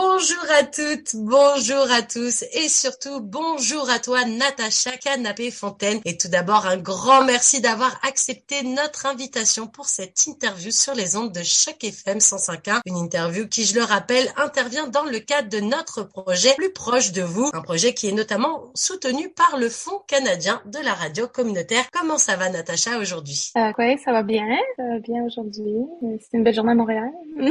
Bonjour à toutes, bonjour à tous et surtout bonjour à toi Natacha Canapé Fontaine. Et tout d'abord un grand merci d'avoir accepté notre invitation pour cette interview sur les ondes de Choc FM 105.1. Une interview qui, je le rappelle, intervient dans le cadre de notre projet Plus proche de vous un projet qui est notamment soutenu par le Fonds canadien de la radio communautaire. Comment ça va, Natacha, aujourd'hui? Euh, oui, ça va bien. Ça va bien aujourd'hui. C'est une belle journée à Montréal.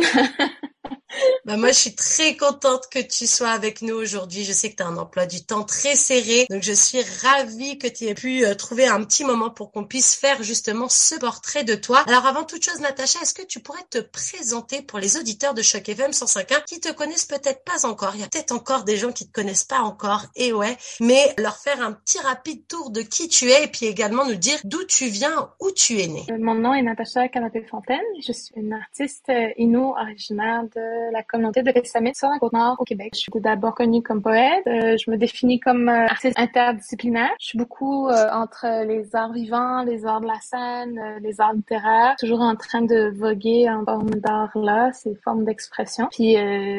Bah moi, je suis très contente que tu sois avec nous aujourd'hui. Je sais que tu as un emploi du temps très serré, donc je suis ravie que tu aies pu euh, trouver un petit moment pour qu'on puisse faire justement ce portrait de toi. Alors avant toute chose, Natacha, est-ce que tu pourrais te présenter pour les auditeurs de Choc FM 105.1 qui te connaissent peut-être pas encore? Il y a peut-être encore des gens qui te connaissent pas encore, et ouais, mais leur faire un petit rapide tour de qui tu es et puis également nous dire d'où tu viens, où tu es née. Euh, mon nom est Natacha Canapé-Fontaine. Je suis une artiste euh, inou originaire de la communauté de Pessamit sur la Côte-Nord au Québec. Je suis d'abord connue comme poète. Euh, je me définis comme euh, artiste interdisciplinaire. Je suis beaucoup euh, entre les arts vivants, les arts de la scène, les arts littéraires, toujours en train de voguer en forme d'art là, ces formes d'expression. Puis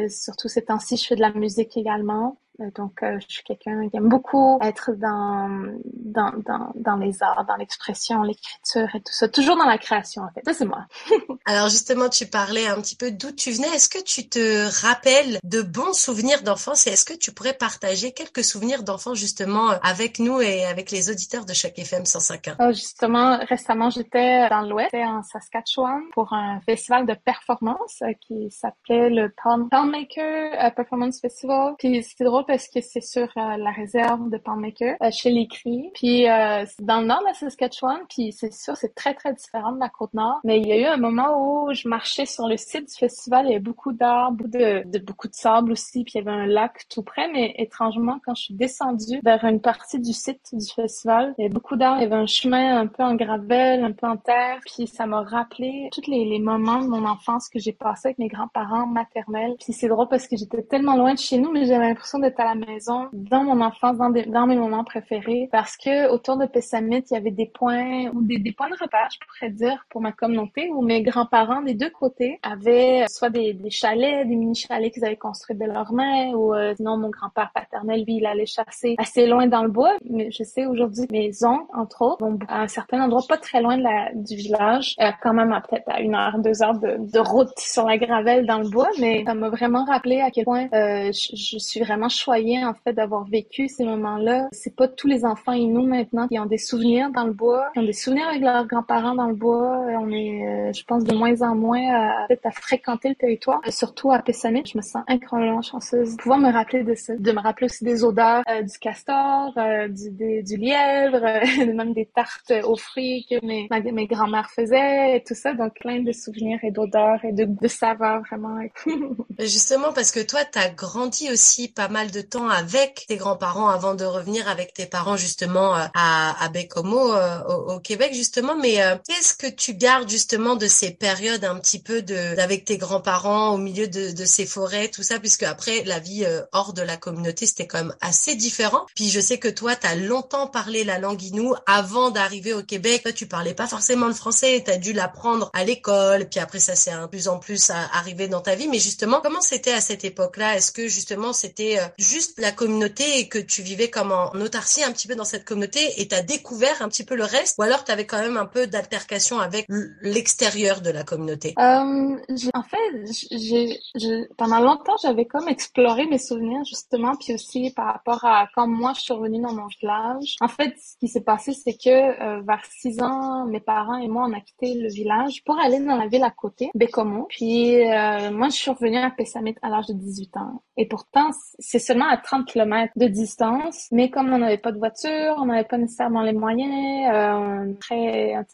surtout ces temps-ci, je fais de la musique également. Euh, donc, euh, je suis quelqu'un qui aime beaucoup être dans, dans, dans, dans les arts, dans l'expression, l'écriture et tout ça. Toujours dans la création, en fait. Ça, c'est moi. Alors, justement, tu parlais un petit peu d'où tu venais. Est-ce que tu te rappelles de bons souvenirs d'enfance et est-ce que tu pourrais partager quelques souvenirs d'enfance, justement, avec nous et avec les auditeurs de chaque FM 105.1? Oh, justement, récemment, j'étais dans l'Ouest, en Saskatchewan, pour un festival de performance euh, qui s'appelait le Palmmaker Performance Festival. Puis, c'était drôle parce que c'est sur euh, la réserve de Palmaker, euh, chez les Cris. Puis euh, c'est dans le nord de la Saskatchewan, puis c'est sûr, c'est très, très différent de la Côte-Nord. Mais il y a eu un moment où je marchais sur le site du festival, il y avait beaucoup d'arbres, de, de, beaucoup de sable aussi, puis il y avait un lac tout près. Mais étrangement, quand je suis descendue vers une partie du site du festival, il y avait beaucoup d'arbres, il y avait un chemin un peu en gravel, un peu en terre. Puis ça m'a rappelé tous les, les moments de mon enfance que j'ai passé avec mes grands-parents maternels. Puis c'est drôle parce que j'étais tellement loin de chez nous, mais j'avais l'impression d'être à la maison dans mon enfance, dans, dans mes moments préférés, parce que autour de Pessamit, il y avait des points ou des, des points de repère, je pourrais dire, pour ma communauté, où mes grands-parents des deux côtés avaient soit des, des chalets, des mini-chalets qu'ils avaient construits de leurs mains, ou euh, sinon mon grand-père paternel, lui, il allait chasser assez loin dans le bois. Mais je sais aujourd'hui, mes oncles, entre autres, vont à un certain endroit pas très loin de la, du village, euh, quand même à peut-être à une heure, deux heures de, de, route sur la gravelle dans le bois, mais ça m'a vraiment rappelé à quel point euh, je, je suis vraiment en fait d'avoir vécu ces moments-là. C'est pas tous les enfants nous maintenant qui ont des souvenirs dans le bois, qui ont des souvenirs avec leurs grands-parents dans le bois. On est, euh, je pense, de moins en moins à, à, fréquenter le territoire, surtout à Pessamit. Je me sens incroyablement chanceuse de pouvoir me rappeler de ça, de me rappeler aussi des odeurs euh, du castor, euh, du, lièvre, même des tartes aux fruits que mes, mes grands-mères faisaient et tout ça. Donc plein de souvenirs et d'odeurs et de, de saveurs vraiment. Justement parce que toi, tu as grandi aussi pas mal de temps avec tes grands-parents avant de revenir avec tes parents justement euh, à, à Bécomo euh, au, Québec justement. Mais euh, qu'est-ce que tu gardes justement de ces périodes un petit peu de avec tes grands-parents au milieu de, de, ces forêts, tout ça, puisque après la vie hors de la communauté c'était quand même assez différent. Puis je sais que toi tu as longtemps parlé la langue inou avant d'arriver au Québec. Toi tu parlais pas forcément le français, tu as dû l'apprendre à l'école, puis après ça s'est un plus en plus arrivé dans ta vie. Mais justement comment c'était à cette époque-là? Est-ce que justement c'était juste la communauté et que tu vivais comme en autarcie un petit peu dans cette communauté et tu as découvert un petit peu le reste ou alors tu avais quand même un peu d'altercation avec l'extérieur de la communauté? Euh, En fait, pendant longtemps, j'avais comme exploré mes souvenirs justement, puis aussi par rapport à quand moi je suis revenue dans mon village. En fait, ce qui s'est passé, c'est que euh, vers six ans, mes parents et moi, on a quitté le village pour aller dans la ville à côté, Bécomo. Puis euh, moi, je suis revenue à Pessamit à l'âge de 18 ans. Et pourtant, c'est seulement à 30 km de distance, mais comme on n'avait pas de voiture, on n'avait pas nécessairement les moyens, euh,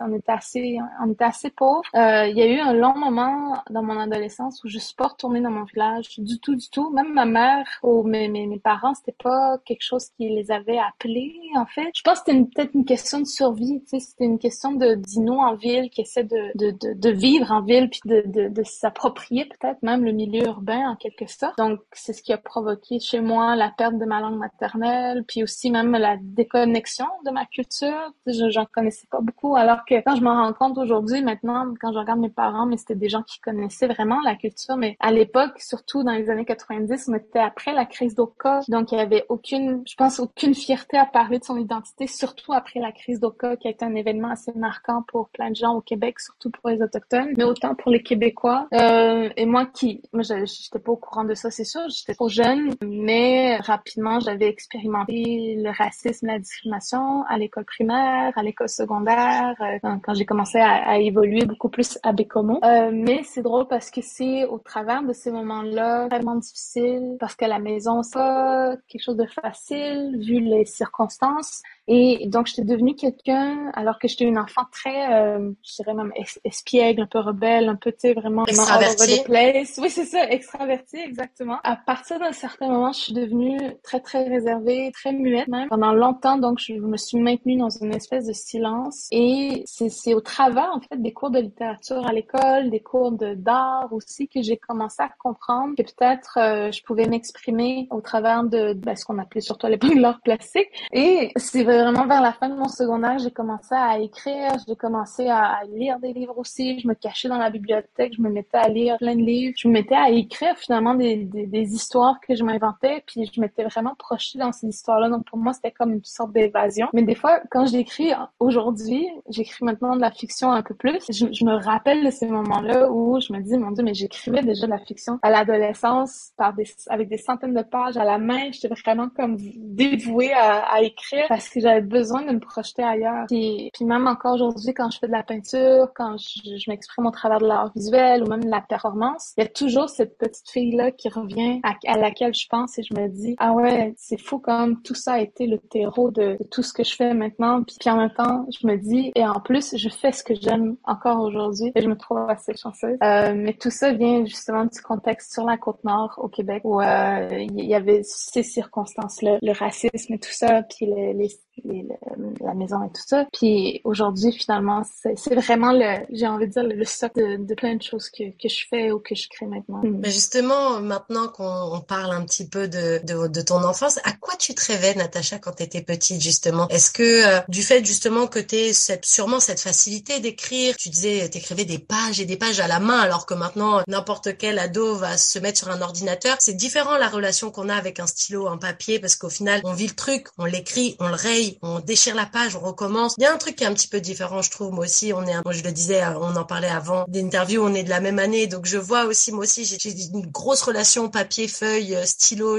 on était assez, on était assez pauvres. Euh, il y a eu un long moment dans mon adolescence où je suis pas retournée dans mon village du tout, du tout. Même ma mère ou mes, mes, mes parents, c'était pas quelque chose qui les avait appelés, en fait. Je pense que c'était peut-être une question de survie, tu sais, c'était une question de dino en ville qui essaie de, de, de, de, vivre en ville puis de, de, de s'approprier peut-être même le milieu urbain en quelque sorte. Donc, c'est ce qui a provoqué chez moi la perte de ma langue maternelle, puis aussi même la déconnexion de ma culture. Je j'en connaissais pas beaucoup, alors que quand je m'en rends compte aujourd'hui, maintenant, quand je regarde mes parents, mais c'était des gens qui connaissaient vraiment la culture. Mais à l'époque, surtout dans les années 90, on était après la crise d'Oka, donc il y avait aucune, je pense, aucune fierté à parler de son identité, surtout après la crise d'Oka, qui a été un événement assez marquant pour plein de gens au Québec, surtout pour les autochtones, mais autant pour les Québécois. Euh, et moi qui, moi, j'étais pas au courant de ça, c'est sûr, j'étais trop jeune, mais rapidement, j'avais expérimenté le racisme, la discrimination à l'école primaire, à l'école secondaire, euh, quand, j'ai commencé à, à, évoluer beaucoup plus à Bécomo. Euh, mais c'est drôle parce que c'est au travers de ces moments-là vraiment difficiles, parce que la maison, c'est pas quelque chose de facile vu les circonstances. Et donc, j'étais devenue quelqu'un, alors que j'étais une enfant très, euh, je dirais même espiègle, un peu rebelle, un peu, tu sais, vraiment... Extravertie. place. Oui, c'est ça, extravertie, exactement. À partir d'un certain moment, je suis devenue très, très réservée, très muette même. Pendant longtemps, donc, je me suis maintenue dans une espèce de silence. Et c'est au travers, en fait, des cours de littérature à l'école, des cours d'art aussi, que j'ai commencé à comprendre que peut-être euh, je pouvais m'exprimer au travers de ben, ce qu'on appelait surtout à l'époque l'art plastique. Et c'est vraiment vers la fin de mon secondaire, j'ai commencé à écrire, j'ai commencé à, lire des livres aussi. Je me cachais dans la bibliothèque, je me mettais à lire plein de livres. Je me mettais à écrire finalement des, des histoires que je m'inventais, puis je m'étais vraiment projetée dans ces histoires-là. Donc pour moi, c'était comme une sorte d'évasion. Mais des fois, quand j'écris aujourd'hui, j'écris maintenant de la fiction un peu plus, je, me rappelle de ces moments-là où je me dis, mon Dieu, mais j'écrivais déjà de la fiction à l'adolescence avec des centaines de pages à la main. J'étais vraiment comme dévouée à, écrire parce que j'avais besoin de me projeter ailleurs. Puis, puis même encore aujourd'hui, quand je fais de la peinture, quand je, m'exprime au travers de l'art visuel ou même de la performance, il y a toujours cette petite fille-là qui revient à, laquelle je pense je me dis, ah ouais, c'est fou comme tout ça a été le terreau de, tout ce que je fais maintenant. Puis, puis, en même temps, je me dis, et en plus, je fais ce que j'aime encore aujourd'hui et je me trouve assez chanceuse. Euh, mais tout ça vient justement du contexte sur la côte nord au Québec où euh, il y avait ces circonstances-là, le racisme et tout ça, puis les, les la maison et tout ça. Puis aujourd'hui, finalement, c'est vraiment le, j'ai envie de dire, le stock de, de, plein de choses que, que je fais ou que je crée maintenant. Mais justement, maintenant qu'on parle un petit peu de, ton enfance, à quoi tu te rêvais, Natacha, quand tu petite, justement? Est-ce que euh, du fait, justement, que tu cette, sûrement cette facilité d'écrire, tu disais, t'écrivais des pages et des pages à la main, alors que maintenant, n'importe quel ado va se mettre sur un ordinateur? C'est différent la relation qu'on a avec un stylo, un papier, parce qu'au final, on vit le truc, on l'écrit, on le raye, on déchire la page, on recommence. Il y a un truc qui est un petit peu différent, je trouve. Moi aussi, on est, moi je le disais, euh, on en parlait avant d'interview, on est de la même année, donc je vois aussi, moi aussi, j'ai une grosse relation papier, feuille, euh,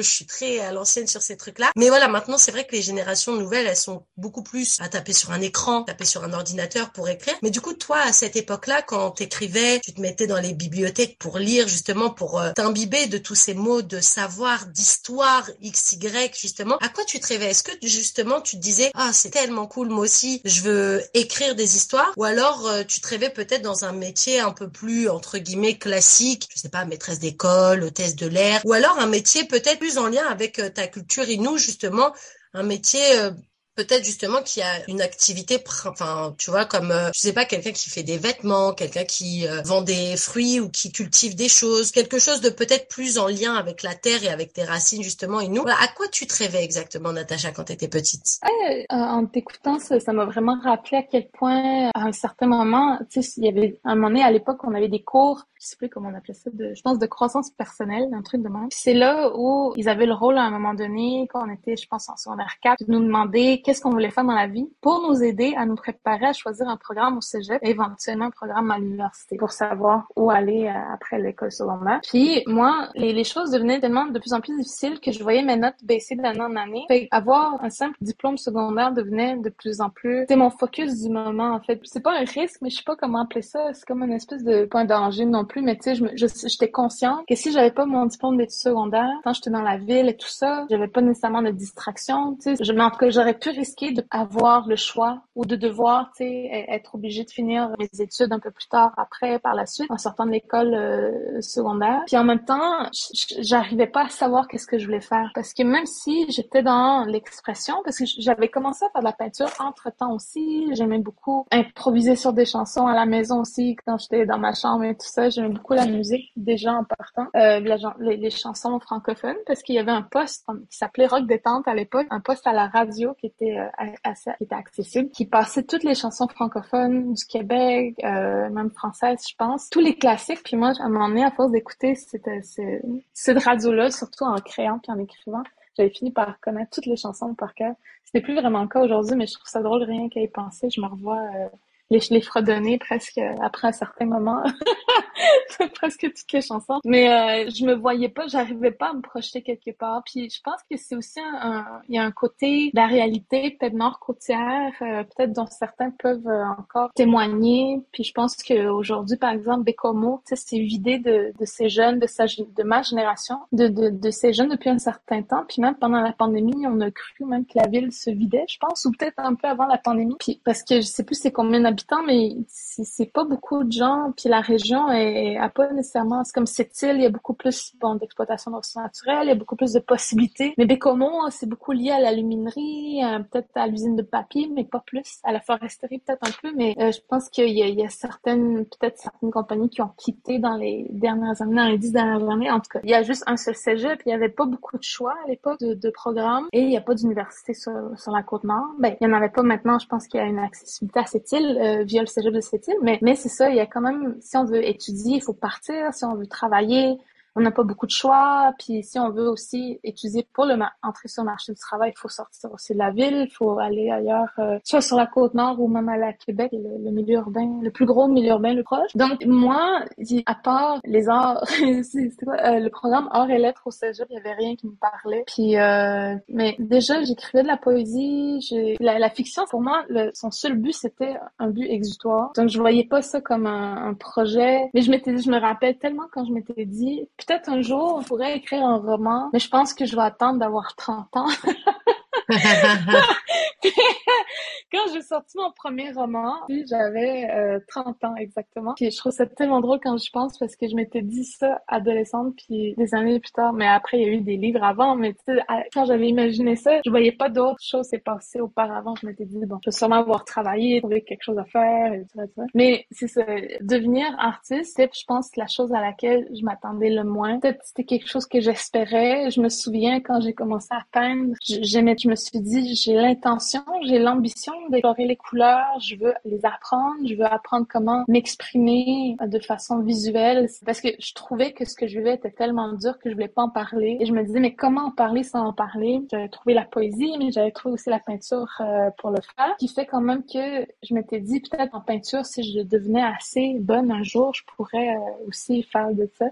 Je suis très à l'ancienne sur ces trucs-là. Mais voilà, maintenant, c'est vrai que les générations nouvelles, elles sont beaucoup plus à taper sur un écran, taper sur un ordinateur pour écrire. Mais du coup, toi, à cette époque-là, quand t'écrivais, tu te mettais dans les bibliothèques pour lire, justement, pour euh, t'imbiber de tous ces mots de savoir, d'histoire, x, y, justement. À quoi tu te rêvais? Est-ce que justement, tu te disais ah c'est tellement cool moi aussi je veux écrire des histoires ou alors euh, tu te rêvais peut-être dans un métier un peu plus entre guillemets classique je sais pas maîtresse d'école hôtesse de l'air ou alors un métier peut-être en lien avec euh, ta culture inou justement un métier euh, peut-être justement qu'il y a une activité, enfin, tu vois, comme, euh, je sais pas, quelqu'un qui fait des vêtements, quelqu'un qui euh, vend des fruits ou qui cultive des choses, quelque chose de peut-être plus en lien avec la terre et avec tes racines justement et nous. À quoi tu te rêvais exactement, Natacha, quand tu étais petite euh, En t'écoutant, ça m'a vraiment rappelé à quel point, à un certain moment, tu sais, il y avait un moment donné, à l'époque, on avait des cours je sais plus comment on appelait ça, de, je pense de croissance personnelle, un truc de même. C'est là où ils avaient le rôle à un moment donné, quand on était, je pense, en secondaire 4, de nous demander qu'est-ce qu'on voulait faire dans la vie pour nous aider à nous préparer à choisir un programme au cégep et éventuellement un programme à l'université pour savoir où aller euh, après l'école secondaire. Puis moi, les, choses devenaient tellement de plus en plus difficiles que je voyais mes notes baisser d'année en année. Fait avoir un simple diplôme secondaire devenait de plus en plus, c'est mon focus du moment en fait. C'est pas un risque, mais je sais pas comment appeler ça. C'est comme une espèce de point danger non plus mais tu sais, j'étais consciente que si j'avais pas mon diplôme d'études secondaires, quand j'étais dans la ville et tout ça, j'avais pas nécessairement de distraction, tu sais. Je, en tout cas, j'aurais pu risqué d'avoir le choix ou de devoir, sais, être obligé de finir mes études un peu plus tard après, par la suite, en sortant de l'école euh, secondaire. Puis en même temps, j'arrivais pas à savoir qu'est-ce que je voulais faire parce que même si j'étais dans l'expression, parce que j'avais commencé à faire de la peinture entre temps aussi, j'aimais beaucoup improviser sur des chansons à la maison aussi quand j'étais dans ma chambre et tout ça. J'aimais beaucoup la musique déjà en partant, euh, les, les, chansons francophones parce qu'il y avait un poste qui s'appelait Rock détente à l'époque, un poste à la radio qui était euh, assez, était accessible, qui passait toutes les chansons francophones du Québec, euh, même françaises, je pense, tous les classiques. Puis moi, à un moment donné, à force d'écouter cette, cette radio-là, surtout en créant puis en écrivant, j'avais fini par connaître toutes les chansons par cœur. C'était plus vraiment le cas aujourd'hui, mais je trouve ça drôle rien qu'à y penser. Je me revois euh, les, les fredonner presque après un certain moment. presque toutes les chansons. Mais euh, je me voyais pas, j'arrivais pas à me projeter quelque part. Puis je pense que c'est aussi un, il y a un côté de la réalité peut-être nord-côtière, euh, peut-être dont certains peuvent euh, encore témoigner. Puis je pense qu'aujourd'hui, par exemple, Bécomo, c'est vidé de, de ces jeunes, de, sa, de ma génération, de, de, de ces jeunes depuis un certain temps. Puis même pendant la pandémie, on a cru même que la ville se vidait, je pense, ou peut-être un peu avant la pandémie. Puis parce que je sais plus c'est combien d'habitants, mais c'est pas beaucoup de gens. Puis la région est pas nécessairement, c'est comme cette île, il y a beaucoup plus bon, d'exploitation de ressources naturelles, il y a beaucoup plus de possibilités. Mais Bécomo, c'est beaucoup lié à l'aluminerie, peut-être à l'usine de papier, mais pas plus. À la foresterie, peut-être un peu, mais euh, je pense qu'il y, y, a certaines, peut-être certaines compagnies qui ont quitté dans les dernières années, dans les dix dernières années. En tout cas, il y a juste un seul cégep, il y avait pas beaucoup de choix à l'époque de, de programmes et il n'y a pas d'université sur, sur la côte nord. Ben, il n'y en avait pas maintenant. Je pense qu'il y a une accessibilité à cette île euh, via le de cette île, mais, mais c'est ça, il y a quand même, si on veut étudier, il faut partir, si on veut travailler, on n'a pas beaucoup de choix. Puis si on veut aussi étudier pour le entrer sur le marché du travail, il faut sortir aussi de la ville, il faut aller ailleurs, euh, soit sur la côte nord ou même à Québec, le, milieu urbain, le plus gros milieu urbain le proche. Donc moi, à part les arts, c'est quoi, euh, le programme arts et lettres au cégep, il y avait rien qui me parlait. Puis euh, mais déjà j'écrivais de la poésie, j'ai la, la, fiction pour moi, le, son seul but c'était un but exutoire. Donc je voyais pas ça comme un, un projet, mais je m'étais, je me rappelle tellement quand je m'étais dit peut-être un jour, on pourrait écrire un roman, mais je pense que je vais attendre d'avoir 30 ans. quand j'ai sorti mon premier roman, j'avais euh, 30 ans exactement. Puis je trouve ça tellement drôle quand je pense parce que je m'étais dit ça adolescente puis des années plus tard. Mais après, il y a eu des livres avant. Mais tu sais, quand j'avais imaginé ça, je voyais pas d'autres choses s'est passé auparavant. Je m'étais dit bon, je vais sûrement avoir travaillé, trouver quelque chose à faire et tout ça. Mais c'est ça, devenir artiste, c'est je pense la chose à laquelle je m'attendais le moins. Peut-être c'était quelque chose que j'espérais. Je me souviens quand j'ai commencé à peindre, j'aimais, je me suis dit j'ai l'intention, j'ai l'ambition d'explorer les couleurs, je veux les apprendre, je veux apprendre comment m'exprimer de façon visuelle parce que je trouvais que ce que je vivais était tellement dur que je voulais pas en parler et je me disais mais comment en parler sans en parler? J'avais trouvé la poésie mais j'avais trouvé aussi la peinture euh, pour le faire qui fait quand même que je m'étais dit peut-être en peinture si je devenais assez bonne un jour, je pourrais euh, aussi faire de ça.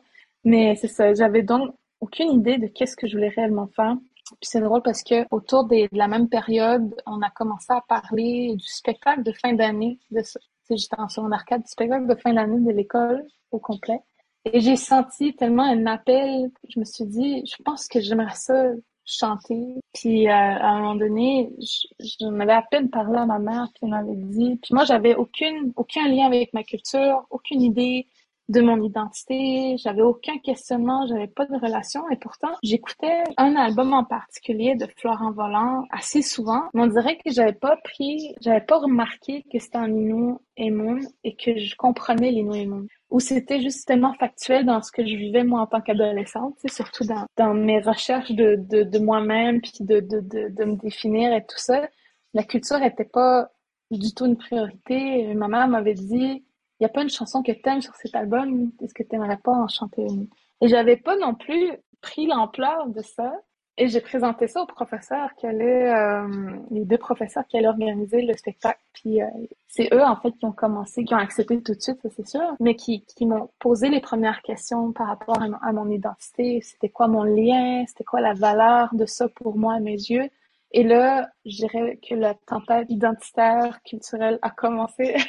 Mais c'est ça, j'avais donc aucune idée de qu'est-ce que je voulais réellement faire. Puis c'est drôle parce que autour de la même période, on a commencé à parler du spectacle de fin d'année. De, j'étais en secondaire 4, du spectacle de fin d'année de l'école au complet. Et j'ai senti tellement un appel. Je me suis dit, je pense que j'aimerais ça chanter. Puis euh, à un moment donné, je, m'avais à peine parlé à ma mère, puis elle m'avait dit. Puis moi, j'avais aucune aucun lien avec ma culture, aucune idée de mon identité, j'avais aucun questionnement, j'avais pas de relation et pourtant j'écoutais un album en particulier de Florent Volant assez souvent. On dirait que j'avais pas pris, j'avais pas remarqué que c'était un Inou et Moon et que je comprenais l'Inou et Moon. Ou c'était justement factuel dans ce que je vivais moi en tant qu'adolescente, surtout dans, dans mes recherches de, de, de moi-même puis de, de, de, de me définir et tout ça. La culture était pas du tout une priorité. Ma mère m'avait dit n'y a pas une chanson que t'aimes sur cet album, est-ce que t'aimerais pas en chanter une? Et j'avais pas non plus pris l'ampleur de ça. Et j'ai présenté ça aux professeurs qui allaient, euh, les deux professeurs qui allaient organiser le spectacle. Puis euh, c'est eux en fait qui ont commencé, qui ont accepté tout de suite, ça c'est sûr, mais qui, qui m'ont posé les premières questions par rapport à, à mon identité. C'était quoi mon lien, c'était quoi la valeur de ça pour moi à mes yeux? Et là, je dirais que la tempête identitaire culturelle a commencé.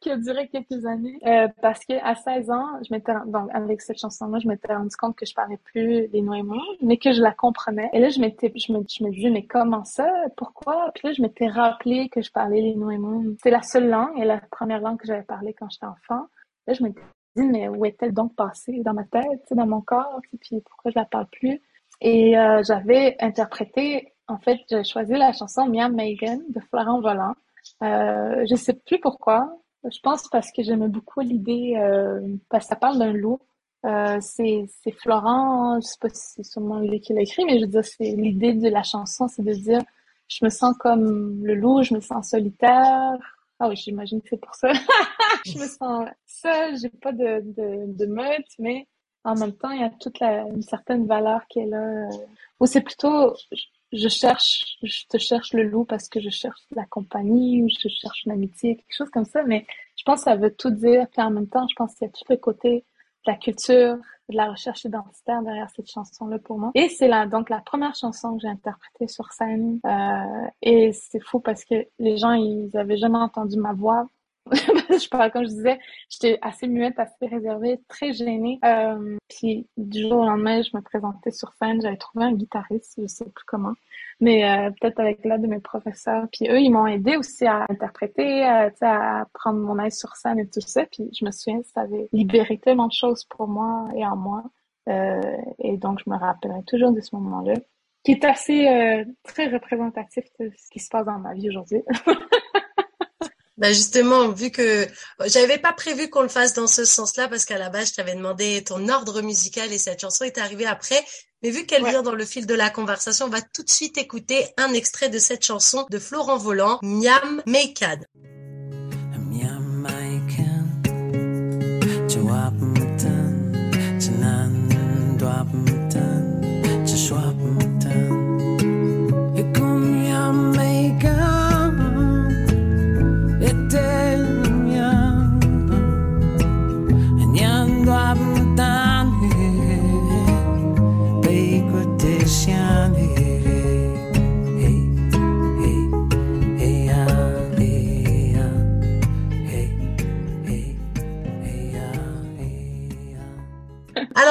qui a duré quelques années. Euh, parce que à 16 ans, je m'étais donc avec cette chanson-là, je m'étais rendu compte que je parlais plus les Noirs, mais que je la comprenais. Et là, je m'étais, je me, je me disais, mais comment ça? Pourquoi? Puis là, je m'étais rappelé que je parlais les Noirs. C'est la seule langue et la première langue que j'avais parlé quand j'étais enfant. Là, je m'étais dit, mais où est-elle donc passée? Dans ma tête, dans mon corps? Puis pourquoi je la parle plus? Et euh, j'avais interprété, en fait, j'ai choisi la chanson Miam Megan de Florent Volant. Euh, je sais plus pourquoi. Je pense parce que j'aimais beaucoup l'idée, euh, parce que ça parle d'un loup. Euh, c'est, Florent, je sais pas si c'est sûrement lui qui l'a écrit, mais je veux dire, c'est l'idée de la chanson, c'est de dire, je me sens comme le loup, je me sens solitaire. Ah oui, j'imagine que c'est pour ça. je me sens seule, j'ai pas de, de, de meute, mais en même temps, il y a toute la, une certaine valeur qui est là. Ou c'est plutôt, je cherche, je te cherche le loup parce que je cherche la compagnie ou je cherche une amitié, quelque chose comme ça. Mais je pense que ça veut tout dire. Puis en même temps, je pense qu'il y a tout le côté de la culture, de la recherche identitaire derrière cette chanson-là pour moi. Et c'est là, donc la première chanson que j'ai interprétée sur scène. Euh, et c'est fou parce que les gens, ils avaient jamais entendu ma voix je parle, comme je disais, j'étais assez muette, assez réservée, très gênée. Euh, puis du jour au lendemain, je me présentais sur scène, j'avais trouvé un guitariste, je sais plus comment, mais euh, peut-être avec l'aide de mes professeurs. Puis eux, ils m'ont aidé aussi à interpréter, à, à prendre mon aise sur scène et tout ça. Puis je me souviens, ça avait libéré tellement de choses pour moi et en moi. Euh, et donc, je me rappellerai toujours de ce moment-là, qui est assez euh, très représentatif de ce qui se passe dans ma vie aujourd'hui. Bah justement, vu que j'avais pas prévu qu'on le fasse dans ce sens-là, parce qu'à la base, je t'avais demandé ton ordre musical et cette chanson est arrivée après. Mais vu qu'elle vient dans le fil de la conversation, on va tout de suite écouter un extrait de cette chanson de Florent Volant, Miam Meikad.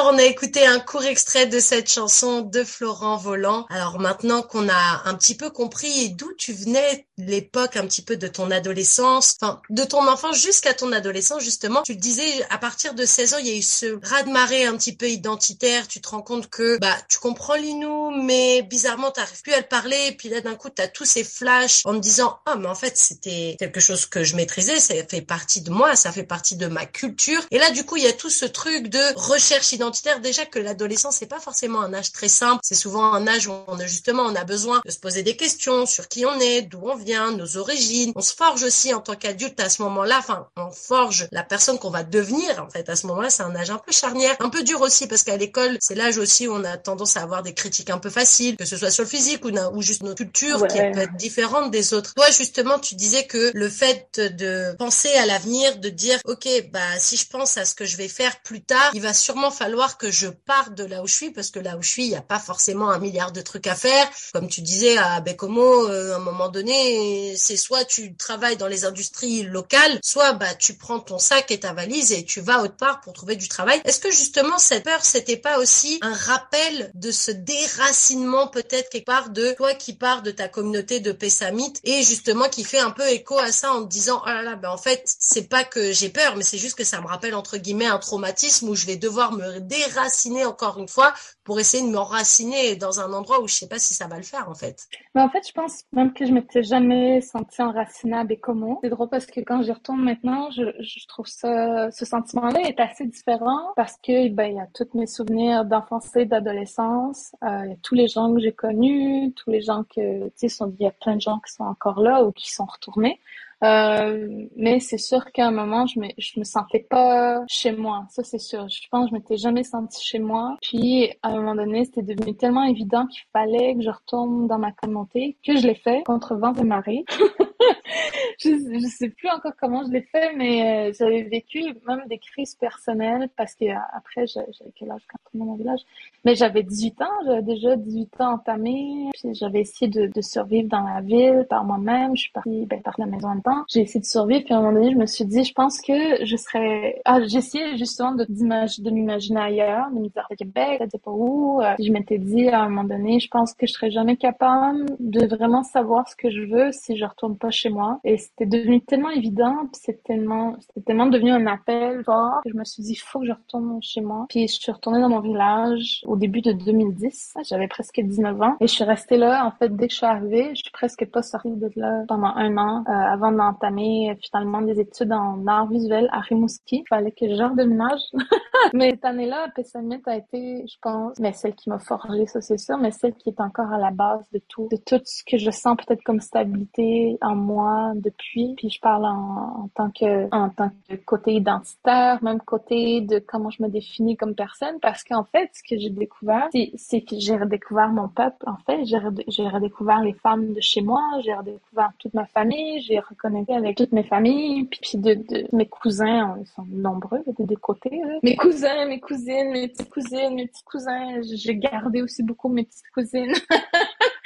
On a écouté un court extrait de cette chanson de Florent Volant. Alors maintenant qu'on a un petit peu compris d'où tu venais, l'époque un petit peu de ton adolescence, enfin de ton enfance jusqu'à ton adolescence justement, tu le disais, à partir de 16 ans, il y a eu ce raz-de-marée un petit peu identitaire. Tu te rends compte que bah tu comprends l'inou, mais bizarrement t'arrives plus à le parler. Et puis là d'un coup, tu as tous ces flashs en me disant ah mais en fait c'était quelque chose que je maîtrisais, ça fait partie de moi, ça fait partie de ma culture. Et là du coup, il y a tout ce truc de recherche identitaire déjà que l'adolescence c'est pas forcément un âge très simple, c'est souvent un âge où on a justement on a besoin de se poser des questions sur qui on est, d'où on vient, nos origines. On se forge aussi en tant qu'adulte à ce moment-là, enfin on forge la personne qu'on va devenir en fait à ce moment-là, c'est un âge un peu charnière, un peu dur aussi parce qu'à l'école, c'est l'âge aussi où on a tendance à avoir des critiques un peu faciles, que ce soit sur le physique ou, ou juste notre culture qui peut être différente des autres. Toi justement, tu disais que le fait de penser à l'avenir, de dire OK, bah si je pense à ce que je vais faire plus tard, il va sûrement falloir que je parte de là où je suis parce que là où je suis, il n'y a pas forcément un milliard de trucs à faire. Comme tu disais à Bekomo, euh, à un moment donné, c'est soit tu travailles dans les industries locales, soit bah tu prends ton sac et ta valise et tu vas autre part pour trouver du travail. Est-ce que justement cette peur, c'était pas aussi un rappel de ce déracinement peut-être quelque part de toi qui pars de ta communauté de Pessamite et justement qui fait un peu écho à ça en te disant oh là là, ben en fait c'est pas que j'ai peur, mais c'est juste que ça me rappelle entre guillemets un traumatisme où je vais devoir me déraciner encore une fois pour essayer de m'enraciner dans un endroit où je sais pas si ça va le faire en fait. Mais en fait, je pense même que je m'étais jamais sentie enracinée à Bécomo. C'est drôle parce que quand j'y retourne maintenant, je, je trouve ça, ce sentiment-là est assez différent parce que ben y a tous mes souvenirs d'enfance et d'adolescence, euh, tous les gens que j'ai connus, tous les gens que tu sais, il y a plein de gens qui sont encore là ou qui sont retournés. Euh, mais c'est sûr qu'à un moment, je me, je me sentais pas chez moi. Ça, c'est sûr. Je pense que je m'étais jamais sentie chez moi. Puis, à un moment donné, c'était devenu tellement évident qu'il fallait que je retourne dans ma communauté que je l'ai fait contre vent et marée. je, je sais plus encore comment je l'ai fait, mais euh, j'avais vécu même des crises personnelles parce que euh, après, j'avais quel âge quand on est dans mon village? Mais j'avais 18 ans, j'avais déjà 18 ans entamés. Puis j'avais essayé de, de, survivre dans la ville par moi-même. Je suis partie, ben, par la maison en temps. J'ai essayé de survivre, puis à un moment donné, je me suis dit, je pense que je serais... Ah, j'essayais justement de, de m'imaginer ailleurs, de me dire, Québec, je sais pas où. Euh, je m'étais dit, à un moment donné, je pense que je serais jamais capable de vraiment savoir ce que je veux si je retourne pas chez moi. C'était devenu tellement évident, puis c'est tellement, c'était tellement devenu un appel fort que je me suis dit, faut que je retourne chez moi. Puis je suis retournée dans mon village au début de 2010. J'avais presque 19 ans et je suis restée là. En fait, dès que je suis arrivée, je suis presque pas sortie de là pendant un an euh, avant d'entamer euh, finalement des études en art visuel à Rimouski. Il fallait que je redéménage. mais cette année-là, Pessamit a été, je pense, mais celle qui m'a forgé, ça c'est sûr, mais celle qui est encore à la base de tout, de tout ce que je sens peut-être comme stabilité en moi. Puis je parle en, en tant que en tant que côté identitaire, même côté de comment je me définis comme personne, parce qu'en fait, ce que j'ai découvert, c'est que j'ai redécouvert mon peuple. En fait, j'ai redécouvert les femmes de chez moi, j'ai redécouvert toute ma famille, j'ai reconnecté avec toutes mes familles, puis, puis de, de, mes cousins, ils sont nombreux de des côtés. Mes cousins, mes cousines, mes petites cousines, mes petits cousins, j'ai gardé aussi beaucoup mes petites cousines.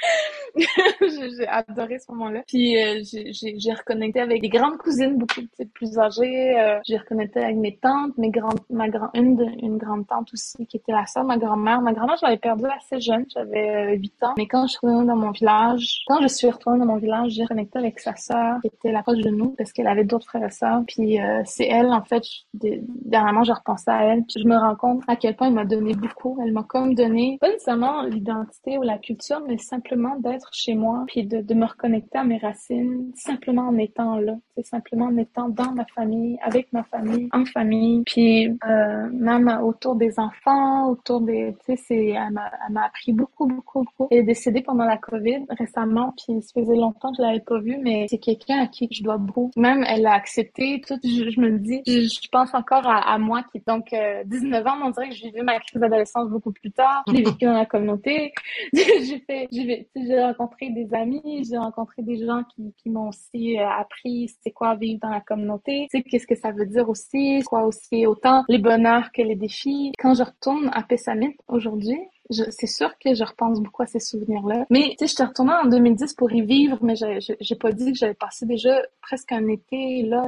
j'ai adoré ce moment-là. Puis euh, j'ai reconnecté avec des grandes cousines beaucoup plus âgées. Euh, j'ai reconnecté avec mes tantes, mes grandes, ma grand, une, une grande tante aussi qui était la sœur de ma grand-mère. Ma grand-mère, je l'avais perdue assez jeune, j'avais 8 euh, ans. Mais quand je suis retournée dans mon village, quand je suis retournée dans mon village, j'ai reconnecté avec sa sœur qui était la proche de nous parce qu'elle avait d'autres frères et sœurs. Puis c'est elle, en fait, dernièrement, je repensais à elle. Puis je me rends compte à quel point elle m'a donné beaucoup. Elle m'a comme donné, pas nécessairement l'identité ou la culture, mais simplement d'être chez moi, puis de, me reconnecter à mes racines, simplement en étant là, c'est simplement en étant dans ma famille, avec ma famille, en famille, puis euh, même autour des enfants, autour des, tu sais, c'est, elle m'a appris beaucoup, beaucoup, beaucoup. Elle est décédée pendant la COVID récemment, puis ça faisait longtemps que je l'avais pas vue, mais c'est quelqu'un à qui je dois beaucoup. Même elle a accepté tout. Je, me dis, je, pense encore à, moi qui donc euh, 19 ans, on dirait que j'ai vécu ma crise d'adolescence beaucoup plus tard. Je l'ai vécu dans la communauté. j'ai fait, j'ai rencontré des amis, j'ai rencontré des gens qui, qui m'ont aussi euh, appris c'est quoi vivre dans la communauté, sais qu'est-ce que ça veut dire aussi, quoi aussi autant les bonheurs que les défis. Quand je retourne à Pessamit aujourd'hui, c'est sûr que je repense beaucoup à ces souvenirs-là. Mais tu sais, je suis retournée en 2010 pour y vivre, mais j'ai pas dit que j'avais passé déjà presque un été là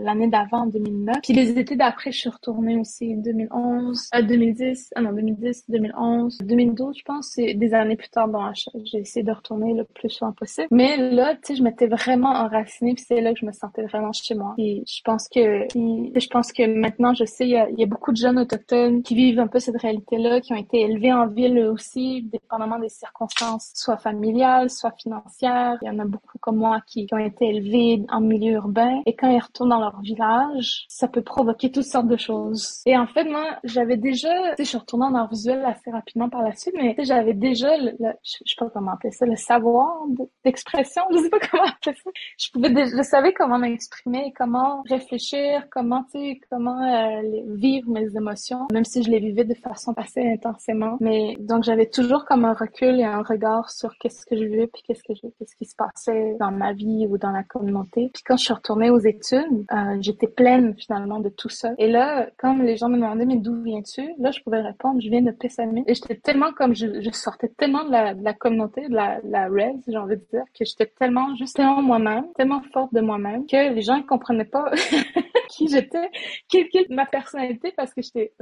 l'année d'avant, en 2009. Puis les étés d'après, je suis retournée aussi 2011, à 2010, ah non 2010, 2011, 2012, je pense. C'est des années plus tard. Bon, j'ai essayé de retourner le plus souvent possible. Mais là, tu sais, je m'étais vraiment enracinée, puis c'est là que je me sentais vraiment chez moi. Et je pense que, je pense que maintenant, je sais, il y, a, il y a beaucoup de jeunes autochtones qui vivent un peu cette réalité-là, qui ont été élevés en ville aussi, dépendamment des circonstances, soit familiales, soit financières. Il y en a beaucoup comme moi qui, ont été élevés en milieu urbain et quand ils retournent dans leur village, ça peut provoquer toutes sortes de choses. Et en fait, moi, j'avais déjà, tu sais, je suis retournée en art visuel assez rapidement par la suite, mais j'avais déjà, le, je, sais pas comment appeler ça, le savoir d'expression, je sais pas comment appeler ça. Je pouvais, je savais comment m'exprimer, comment réfléchir, comment, tu sais, comment euh, vivre mes émotions, même si je les vivais de façon assez intensément. Mais donc j'avais toujours comme un recul et un regard sur qu'est-ce que je veux puis qu'est-ce que je qu'est-ce qui se passait dans ma vie ou dans la communauté. Puis quand je suis retournée aux études, euh, j'étais pleine finalement de tout ça. Et là, quand les gens me demandaient mais d'où viens-tu, là je pouvais répondre je viens de Pessamit. Et j'étais tellement comme je, sortais tellement de la, de la communauté, de la, de la res, j'ai envie de dire, que j'étais tellement juste tellement moi-même, tellement forte de moi-même que les gens ne comprenaient pas qui j'étais, quelle, quelle ma personnalité parce que j'étais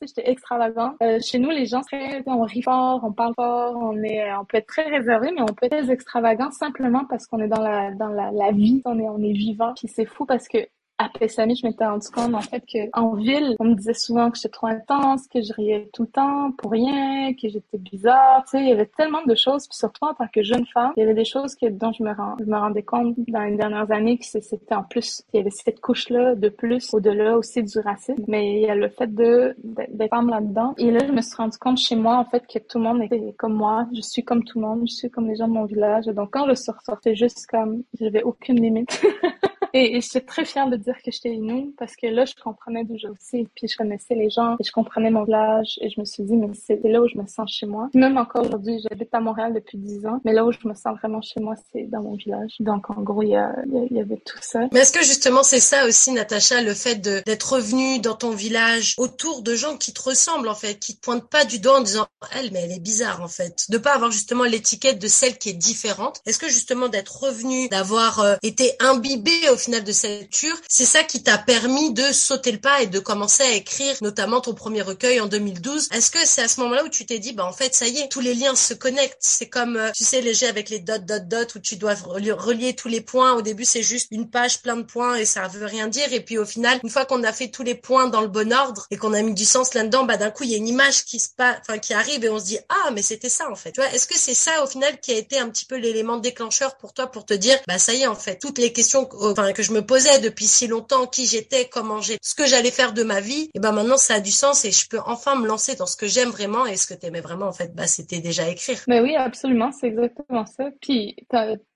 j'étais extravagante. Euh, chez nous les gens on rit fort, on parle fort, on est, on peut être très réservé, mais on peut être très extravagant simplement parce qu'on est dans la, dans la, la vie, on est, on est vivant. Puis c'est fou parce que après Samy, je m'étais rendu compte en fait que en ville, on me disait souvent que j'étais trop intense, que je riais tout le temps pour rien, que j'étais bizarre. Tu sais, il y avait tellement de choses. Puis surtout en tant que jeune femme, il y avait des choses que dont je me, je me rendais compte dans les dernières années que c'était en plus, il y avait cette couche-là de plus, au-delà aussi du racisme. Mais il y a le fait de d'être femme là-dedans. Et là, je me suis rendu compte chez moi en fait que tout le monde était comme moi. Je suis comme tout le monde. Je suis comme les gens de mon village. donc quand je sortais juste comme, j'avais aucune limite. et, et j'étais très fière de dire que j'étais Inou parce que là, je comprenais d'où aussi, puis je connaissais les gens et je comprenais mon village et je me suis dit, mais c'est là où je me sens chez moi. Même encore aujourd'hui, j'habite à Montréal depuis dix ans, mais là où je me sens vraiment chez moi, c'est dans mon village. Donc, en gros, il y, a, y avait tout ça. Mais est-ce que justement, c'est ça aussi, Natacha, le fait d'être revenu dans ton village autour de gens qui te ressemblent, en fait, qui te pointent pas du doigt en disant, elle, mais elle est bizarre, en fait. De pas avoir justement l'étiquette de celle qui est différente. Est-ce que justement d'être revenu, d'avoir euh, été imbibé au final de cette culture, c'est ça qui t'a permis de sauter le pas et de commencer à écrire notamment ton premier recueil en 2012. Est-ce que c'est à ce moment-là où tu t'es dit, bah en fait, ça y est, tous les liens se connectent. C'est comme, euh, tu sais, jeux avec les dots, dots, dots, où tu dois relier tous les points. Au début, c'est juste une page plein de points et ça veut rien dire. Et puis au final, une fois qu'on a fait tous les points dans le bon ordre et qu'on a mis du sens là-dedans, bah d'un coup, il y a une image qui se passe, enfin qui arrive et on se dit, ah, mais c'était ça en fait. Tu vois, est-ce que c'est ça au final qui a été un petit peu l'élément déclencheur pour toi pour te dire, bah ça y est en fait, toutes les questions, que je me posais depuis si longtemps, qui j'étais, comment j'étais, ce que j'allais faire de ma vie, et ben maintenant ça a du sens et je peux enfin me lancer dans ce que j'aime vraiment et ce que t'aimais vraiment en fait, bah c'était déjà écrire. Mais oui, absolument, c'est exactement ça. Puis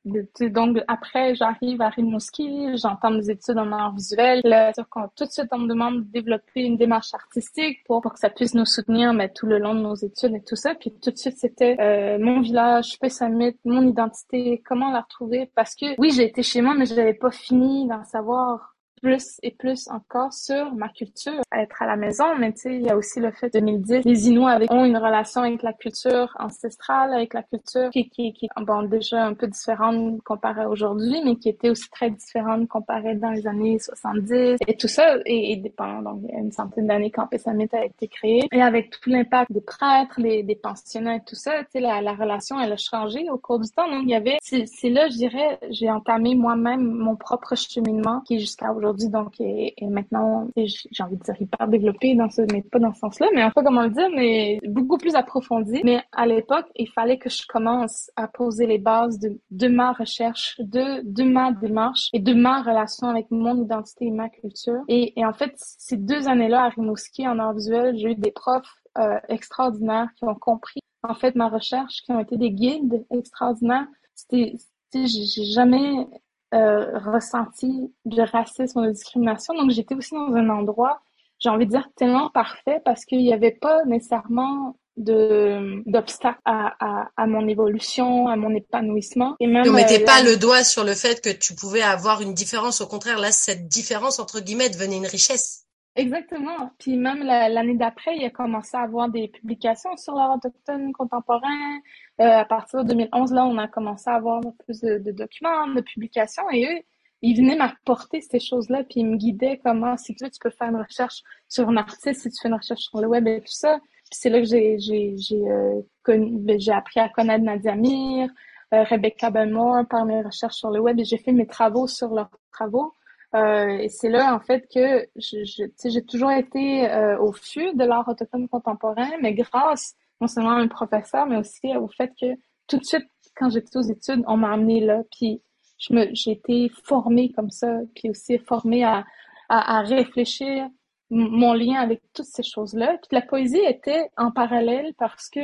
donc après, j'arrive à Rimouski, j'entends mes études en art visuel. Là, tout de suite, on me demande de développer une démarche artistique pour, pour que ça puisse nous soutenir mais tout le long de nos études et tout ça. Puis tout de suite, c'était euh, mon village, Pessamit, mon identité, comment la retrouver? Parce que oui, j'ai été chez moi, mais je n'avais pas fini d'en savoir plus et plus encore sur ma culture, être à la maison, mais tu sais, il y a aussi le fait, 2010, les Inuits ont une relation avec la culture ancestrale, avec la culture qui, qui, qui bon, déjà un peu différente comparée à aujourd'hui, mais qui était aussi très différente comparée dans les années 70 et tout ça, et, et pendant donc, une centaine d'années quand Pessamit a été créé, et avec tout l'impact des prêtres, des, des pensionnats et tout ça, tu sais, la, la relation, elle a changé au cours du temps, donc il y avait, c'est là, je dirais, j'ai entamé moi-même mon propre cheminement qui jusqu'à aujourd'hui donc est, maintenant, j'ai envie de dire hyper développé dans ce, mais pas dans ce sens-là, mais un peu comment le dire, mais beaucoup plus approfondi. Mais à l'époque, il fallait que je commence à poser les bases de, de ma recherche, de, de ma démarche et de ma relation avec mon identité et ma culture. Et, et en fait, ces deux années-là à Rimouski en art visuel, j'ai eu des profs euh, extraordinaires qui ont compris en fait ma recherche, qui ont été des guides extraordinaires. C'était, j'ai jamais euh, ressenti du racisme ou de discrimination. Donc, j'étais aussi dans un endroit, j'ai envie de dire, tellement parfait parce qu'il n'y avait pas nécessairement de d'obstacles à, à, à, mon évolution, à mon épanouissement. Et même, ne mettais euh, pas le doigt sur le fait que tu pouvais avoir une différence. Au contraire, là, cette différence, entre guillemets, devenait une richesse. Exactement. Puis même l'année d'après, il a commencé à avoir des publications sur l'art autochtone contemporain. Euh, à partir de 2011, là, on a commencé à avoir plus de, documents, de publications. Et eux, ils venaient m'apporter ces choses-là, puis ils me guidaient comment, si tu veux, tu peux faire une recherche sur un artiste, si tu fais une recherche sur le web et tout ça. Puis c'est là que j'ai j'ai j'ai euh, ben, j'ai appris à connaître Nadia Mir, euh, Rebecca Belmore par mes recherches sur le web et j'ai fait mes travaux sur leurs travaux. Euh, et c'est là, en fait, que j'ai toujours été euh, au fût de l'art autochtone contemporain, mais grâce non seulement à un professeur, mais aussi au fait que tout de suite, quand j'étais aux études, on m'a amené là, puis j'ai été formée comme ça, puis aussi formée à, à, réfléchir mon lien avec toutes ces choses-là. Puis la poésie était en parallèle parce que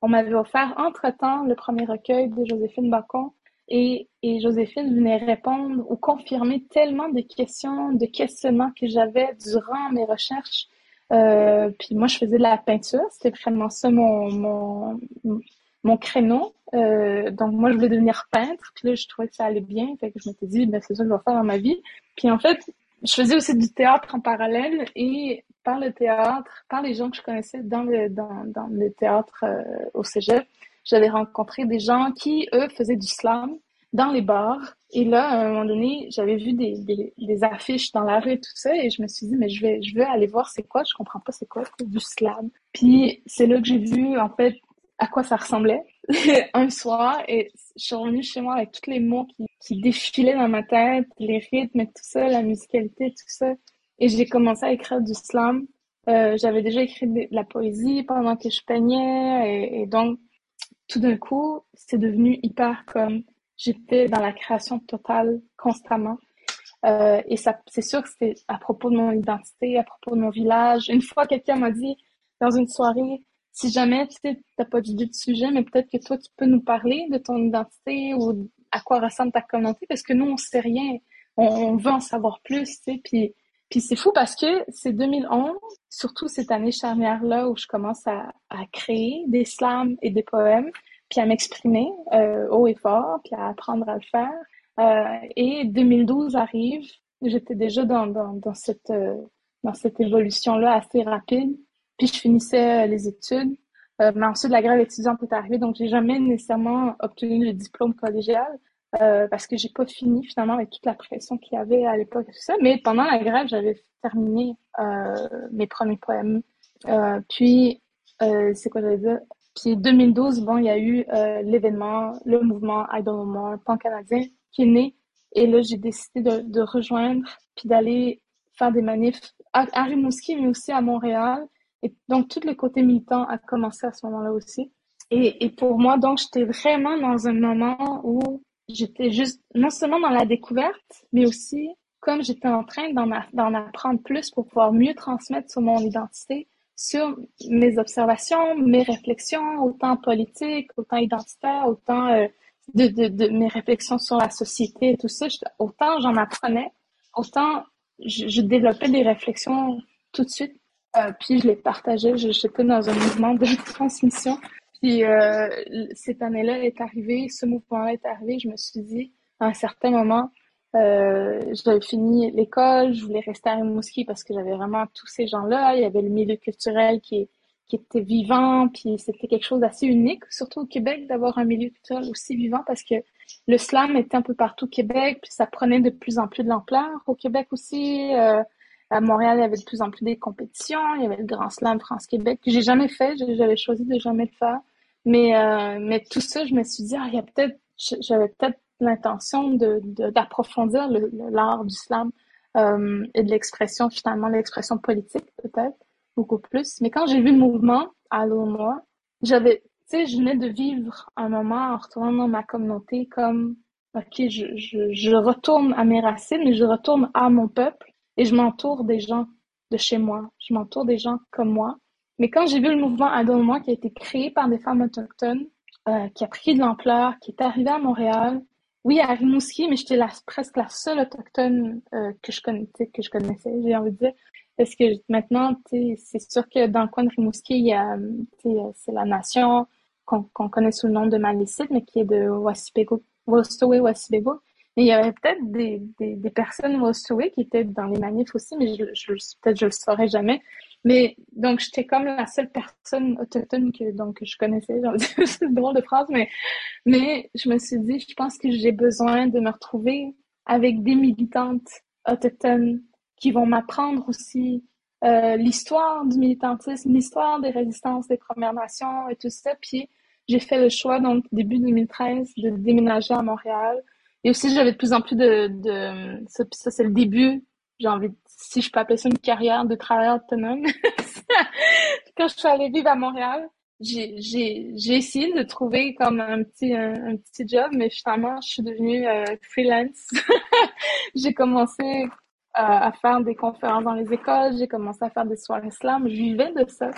on m'avait offert entre-temps le premier recueil de Joséphine Bacon et, Joséphine venait répondre ou confirmer tellement de questions, de questionnements que j'avais durant mes recherches. Euh, puis moi, je faisais de la peinture, c'était vraiment ça mon, mon, mon créneau. Euh, donc moi, je voulais devenir peintre. Puis là, je trouvais que ça allait bien. Fait que je m'étais dit, ben, c'est ça que je vais faire dans ma vie. Puis en fait, je faisais aussi du théâtre en parallèle et par le théâtre, par les gens que je connaissais dans le, dans, dans le théâtre euh, au cégep, j'avais rencontré des gens qui, eux, faisaient du slam dans les bars. Et là, à un moment donné, j'avais vu des, des, affiches dans la rue et tout ça, et je me suis dit, mais je vais, je veux aller voir c'est quoi, je comprends pas c'est quoi, du slam. Puis c'est là que j'ai vu, en fait, à quoi ça ressemblait un soir, et je suis revenue chez moi avec tous les mots qui, qui défilaient dans ma tête, les rythmes et tout ça, la musicalité, tout ça. Et j'ai commencé à écrire du slam. Euh, j'avais déjà écrit de la poésie pendant que je peignais, et donc tout d'un coup, c'est devenu hyper comme j'étais dans la création totale constamment. Euh, et c'est sûr que c'était à propos de mon identité, à propos de mon village. Une fois, quelqu'un m'a dit dans une soirée, si jamais tu n'as pas d'idée de sujet, mais peut-être que toi, tu peux nous parler de ton identité ou à quoi ressemble ta communauté, parce que nous, on sait rien. on, veut en savoir plus, tu sais. Puis, puis c'est fou parce que c'est 2011, surtout cette année charnière-là où je commence à, à créer des slams et des poèmes, puis à m'exprimer euh, haut et fort, puis à apprendre à le faire. Euh, et 2012 arrive, j'étais déjà dans, dans, dans cette, euh, dans cette évolution-là assez rapide. Puis je finissais les études. Euh, mais ensuite, la grève étudiante est arrivée, donc j'ai jamais nécessairement obtenu le diplôme collégial euh, parce que j'ai pas fini finalement avec toute la pression qu'il y avait à l'époque et tout ça. Mais pendant la grève, j'avais terminé euh, mes premiers poèmes. Euh, puis, c'est quoi j'allais dire? Puis 2012, bon, il y a eu l'événement, le mouvement I Don't Know pan-canadien, qui est né. Et là, j'ai décidé de, rejoindre puis d'aller faire des manifs à, Rimouski, mais aussi à Montréal. Et donc, tout le côté militant a commencé à ce moment-là aussi. Et pour moi, donc, j'étais vraiment dans un moment où j'étais juste, non seulement dans la découverte, mais aussi comme j'étais en train d'en apprendre plus pour pouvoir mieux transmettre sur mon identité, sur mes observations, mes réflexions, autant politiques, autant identitaires, autant euh, de, de, de, mes réflexions sur la société et tout ça, autant j'en apprenais, autant je, développais des réflexions tout de suite, euh, puis je les partageais, j'étais dans un mouvement de transmission. Puis euh, cette année-là est arrivée, ce mouvement-là est arrivé, je me suis dit, à un certain moment, euh, j'avais fini l'école, je voulais rester à Rimouski parce que j'avais vraiment tous ces gens-là. Il y avait le milieu culturel qui, qui était vivant, puis c'était quelque chose d'assez unique, surtout au Québec, d'avoir un milieu culturel aussi vivant parce que le slam était un peu partout au Québec, puis ça prenait de plus en plus de l'ampleur. Au Québec aussi, euh, à Montréal, il y avait de plus en plus des compétitions. Il y avait le Grand Slam France-Québec que j'ai jamais fait, j'avais choisi de jamais le faire. Mais, euh, mais tout ça, je me suis dit, ah, il y a peut-être, j'avais peut-être l'intention de, d'approfondir l'art du slam euh, et de l'expression, finalement, l'expression politique, peut-être, beaucoup plus. Mais quand j'ai vu le mouvement, à moi, j'avais, tu sais, je venais de vivre un moment en retournant dans ma communauté comme, OK, je, je, je retourne à mes racines, mais je retourne à mon peuple et je m'entoure des gens de chez moi. Je m'entoure des gens comme moi. Mais quand j'ai vu le mouvement Adore-moi qui a été créé par des femmes autochtones, euh, qui a pris de l'ampleur, qui est arrivé à Montréal, oui, à Rimouski, mais j'étais presque la seule autochtone euh, que je connaissais, j'ai envie de dire. Parce que maintenant, c'est sûr que dans le coin de Rimouski, a, c'est la nation qu'on connaît sous le nom de Malicite, mais qui est de Wassipego. Mais il y avait peut-être des, personnes Wostowe qui étaient dans les manifs aussi, mais peut-être je le saurais jamais. Mais donc, j'étais comme la seule personne autochtone que, donc, je connaissais. C'est une drôle de phrase, mais, mais je me suis dit, je pense que j'ai besoin de me retrouver avec des militantes autochtones qui vont m'apprendre aussi euh, l'histoire du militantisme, l'histoire des résistances des Premières Nations et tout ça. Puis, j'ai fait le choix, donc, début 2013, de déménager à Montréal. Et aussi, j'avais de plus en plus de, de ça, ça c'est le début j'ai envie de, si je peux appeler ça une carrière de travailleur autonome. Quand je suis allée vivre à Montréal, j'ai, j'ai, j'ai essayé de trouver comme un petit, un, petit job, mais finalement, je suis devenue euh, freelance. j'ai commencé euh, à faire des conférences dans les écoles, j'ai commencé à faire des soirées slam, je vivais de ça.